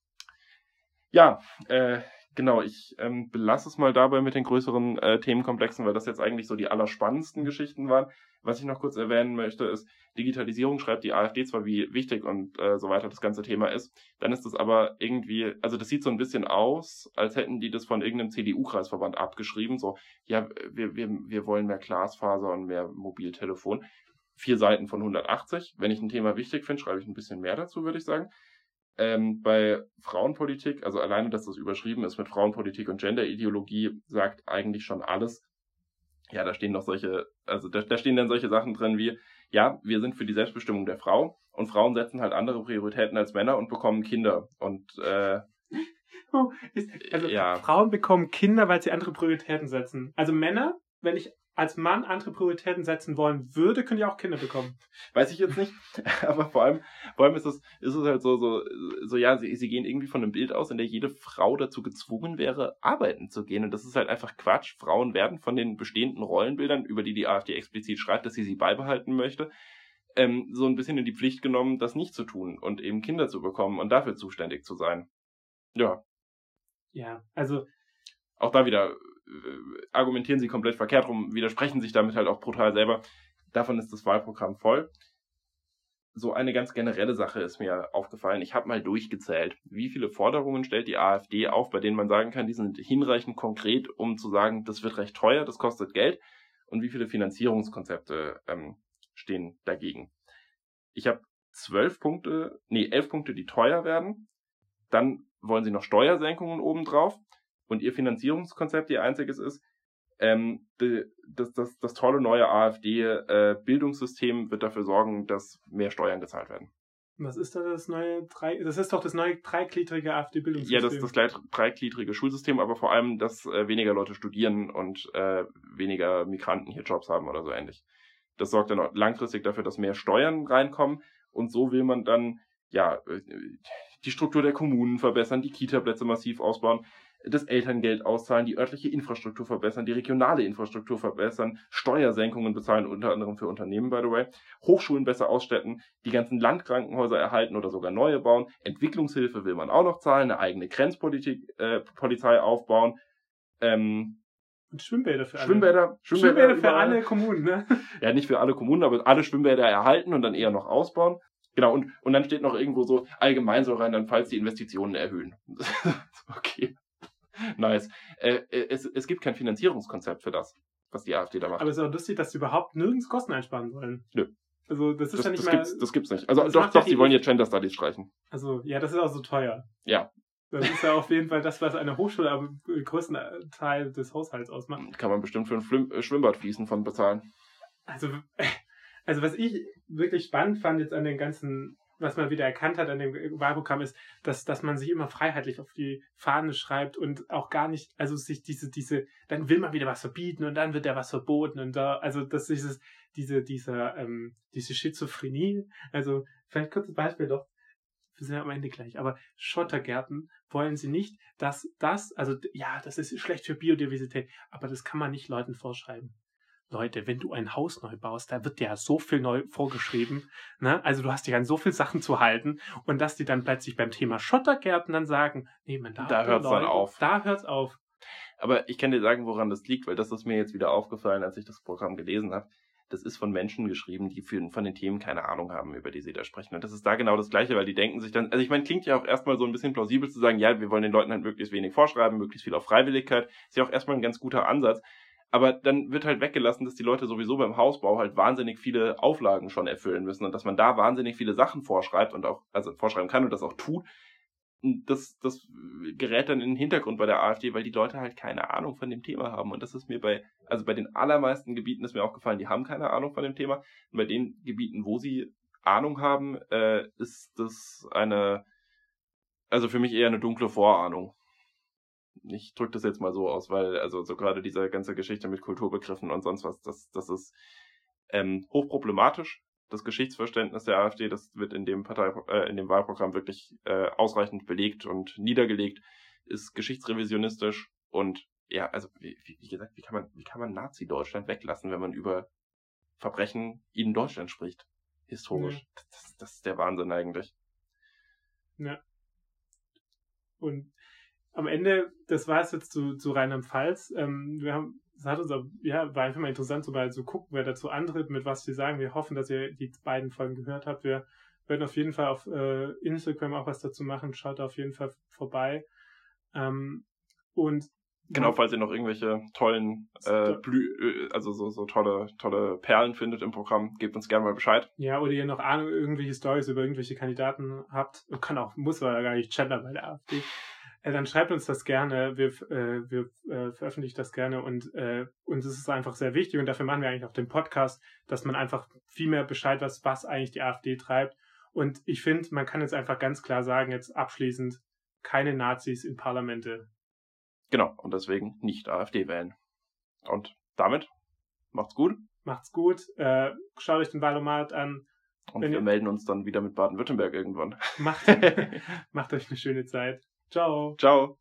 Ja, äh, genau, ich ähm, belasse es mal dabei mit den größeren äh, Themenkomplexen, weil das jetzt eigentlich so die allerspannendsten Geschichten waren. Was ich noch kurz erwähnen möchte, ist, Digitalisierung schreibt die AfD zwar, wie wichtig und äh, so weiter das ganze Thema ist, dann ist es aber irgendwie, also das sieht so ein bisschen aus, als hätten die das von irgendeinem CDU-Kreisverband abgeschrieben, so, ja, wir, wir, wir wollen mehr Glasfaser und mehr Mobiltelefon. Vier Seiten von 180. Wenn ich ein Thema wichtig finde, schreibe ich ein bisschen mehr dazu, würde ich sagen. Ähm, bei Frauenpolitik, also alleine, dass das überschrieben ist mit Frauenpolitik und Genderideologie, sagt eigentlich schon alles ja, da stehen noch solche, also da, da stehen dann solche Sachen drin wie, ja, wir sind für die Selbstbestimmung der Frau und Frauen setzen halt andere Prioritäten als Männer und bekommen Kinder. Und äh, oh, also ja. Frauen bekommen Kinder, weil sie andere Prioritäten setzen. Also Männer, wenn ich als Mann andere Prioritäten setzen wollen würde, könnte ich auch Kinder bekommen. Weiß ich jetzt nicht. Aber vor allem, vor allem ist es, ist es halt so, so, so ja, sie, sie gehen irgendwie von einem Bild aus, in der jede Frau dazu gezwungen wäre, arbeiten zu gehen. Und das ist halt einfach Quatsch. Frauen werden von den bestehenden Rollenbildern, über die die AfD explizit schreibt, dass sie sie beibehalten möchte, ähm, so ein bisschen in die Pflicht genommen, das nicht zu tun und eben Kinder zu bekommen und dafür zuständig zu sein. Ja. Ja, also. Auch da wieder argumentieren sie komplett verkehrt rum, widersprechen sich damit halt auch brutal selber. Davon ist das Wahlprogramm voll. So eine ganz generelle Sache ist mir aufgefallen. Ich habe mal durchgezählt, wie viele Forderungen stellt die AfD auf, bei denen man sagen kann, die sind hinreichend konkret, um zu sagen, das wird recht teuer, das kostet Geld. Und wie viele Finanzierungskonzepte ähm, stehen dagegen. Ich habe zwölf Punkte, nee, elf Punkte, die teuer werden. Dann wollen sie noch Steuersenkungen obendrauf Und ihr Finanzierungskonzept, ihr einziges ist, ähm, das, das, das tolle neue AfD-Bildungssystem äh, wird dafür sorgen, dass mehr Steuern gezahlt werden. Was ist da das neue drei? Das ist doch das neue dreigliedrige AfD-Bildungssystem. Ja, das ist das dreigliedrige Schulsystem, aber vor allem, dass äh, weniger Leute studieren und äh, weniger Migranten hier Jobs haben oder so ähnlich. Das sorgt dann langfristig dafür, dass mehr Steuern reinkommen und so will man dann ja äh, die Struktur der Kommunen verbessern, die Kita-Plätze massiv ausbauen das Elterngeld auszahlen, die örtliche Infrastruktur verbessern, die regionale Infrastruktur verbessern, Steuersenkungen bezahlen, unter anderem für Unternehmen, by the way, Hochschulen besser ausstatten, die ganzen Landkrankenhäuser erhalten oder sogar neue bauen, Entwicklungshilfe will man auch noch zahlen, eine eigene Grenzpolitik, äh, Polizei aufbauen, ähm, und Schwimmbäder für alle. Schwimmbäder, Schwimmbäder, Schwimmbäder für alle Kommunen, ne? Ja, nicht für alle Kommunen, aber alle Schwimmbäder erhalten und dann eher noch ausbauen. Genau, und, und dann steht noch irgendwo so, allgemein soll Rheinland-Pfalz die Investitionen erhöhen. okay nice. Äh, äh, es, es gibt kein Finanzierungskonzept für das, was die AfD da macht. Aber es ist auch lustig, dass sie überhaupt nirgends Kosten einsparen wollen. Nö. Also das ist das, ja nicht das mal. Gibt's, das gibt's nicht. Also doch, doch, sie wollen jetzt Gender Studies streichen. Also ja, das ist auch so teuer. Ja. Das ist ja auf jeden Fall das, was eine Hochschule aber größten Teil des Haushalts ausmacht. Kann man bestimmt für ein Schwimm äh, Schwimmbad fließen von bezahlen. Also, also was ich wirklich spannend fand jetzt an den ganzen was man wieder erkannt hat an dem Wahlprogramm ist, dass, dass man sich immer freiheitlich auf die Fahne schreibt und auch gar nicht, also sich diese, diese, dann will man wieder was verbieten und dann wird da was verboten und da, also das dieses, diese, dieser, ähm, diese Schizophrenie, also vielleicht kurzes Beispiel doch, wir sind ja am Ende gleich, aber Schottergärten wollen sie nicht, dass das, also ja, das ist schlecht für Biodiversität, aber das kann man nicht Leuten vorschreiben. Leute, wenn du ein Haus neu baust, da wird dir so viel neu vorgeschrieben. Ne? Also du hast dich an so viel Sachen zu halten und dass die dann plötzlich beim Thema Schottergärten dann sagen, nee, man darf da hört es dann auf. Da hört's auf. Aber ich kann dir sagen, woran das liegt, weil das ist mir jetzt wieder aufgefallen, als ich das Programm gelesen habe. Das ist von Menschen geschrieben, die für, von den Themen keine Ahnung haben, über die sie da sprechen. Und das ist da genau das Gleiche, weil die denken sich dann, also ich meine, klingt ja auch erstmal so ein bisschen plausibel zu sagen, ja, wir wollen den Leuten halt möglichst wenig vorschreiben, möglichst viel auf Freiwilligkeit. Ist ja auch erstmal ein ganz guter Ansatz. Aber dann wird halt weggelassen, dass die Leute sowieso beim Hausbau halt wahnsinnig viele Auflagen schon erfüllen müssen und dass man da wahnsinnig viele Sachen vorschreibt und auch, also vorschreiben kann und das auch tut. Das, das gerät dann in den Hintergrund bei der AfD, weil die Leute halt keine Ahnung von dem Thema haben. Und das ist mir bei, also bei den allermeisten Gebieten ist mir auch gefallen, die haben keine Ahnung von dem Thema. Und bei den Gebieten, wo sie Ahnung haben, äh, ist das eine, also für mich eher eine dunkle Vorahnung ich drücke das jetzt mal so aus, weil also so gerade diese ganze Geschichte mit Kulturbegriffen und sonst was, das, das ist ähm, hochproblematisch. Das Geschichtsverständnis der AfD, das wird in dem Partei, äh, in dem Wahlprogramm wirklich äh, ausreichend belegt und niedergelegt, ist geschichtsrevisionistisch und ja, also wie, wie gesagt, wie kann man, wie kann man Nazi-Deutschland weglassen, wenn man über Verbrechen in Deutschland spricht? Historisch. Ja. Das, das ist der Wahnsinn eigentlich. Ja. Und am Ende, das war es jetzt zu, zu Rheinland-Pfalz. Ähm, wir haben, es hat uns auch, ja, war einfach mal interessant, so mal zu gucken, wer dazu antritt, mit was sie sagen. Wir hoffen, dass ihr die beiden Folgen gehört habt. Wir werden auf jeden Fall auf äh, Instagram auch was dazu machen. Schaut auf jeden Fall vorbei. Ähm, und Genau, falls ihr noch irgendwelche tollen, äh, Blü äh, also so, so tolle, tolle Perlen findet im Programm, gebt uns gerne mal Bescheid. Ja, oder ihr noch Ahnung, irgendwelche Stories über irgendwelche Kandidaten habt. Kann auch, muss aber gar nicht gender bei der AfD. Äh, dann schreibt uns das gerne. Wir, äh, wir äh, veröffentlichen das gerne und äh, uns ist es einfach sehr wichtig und dafür machen wir eigentlich auch den Podcast, dass man einfach viel mehr Bescheid weiß, was eigentlich die AfD treibt. Und ich finde, man kann jetzt einfach ganz klar sagen, jetzt abschließend, keine Nazis in Parlamente. Genau, und deswegen nicht AfD wählen. Und damit macht's gut. Macht's gut. Äh, schaut euch den Wahlomat an. Und wir melden uns dann wieder mit Baden-Württemberg irgendwann. Macht, macht euch eine schöne Zeit. Ciao. Ciao.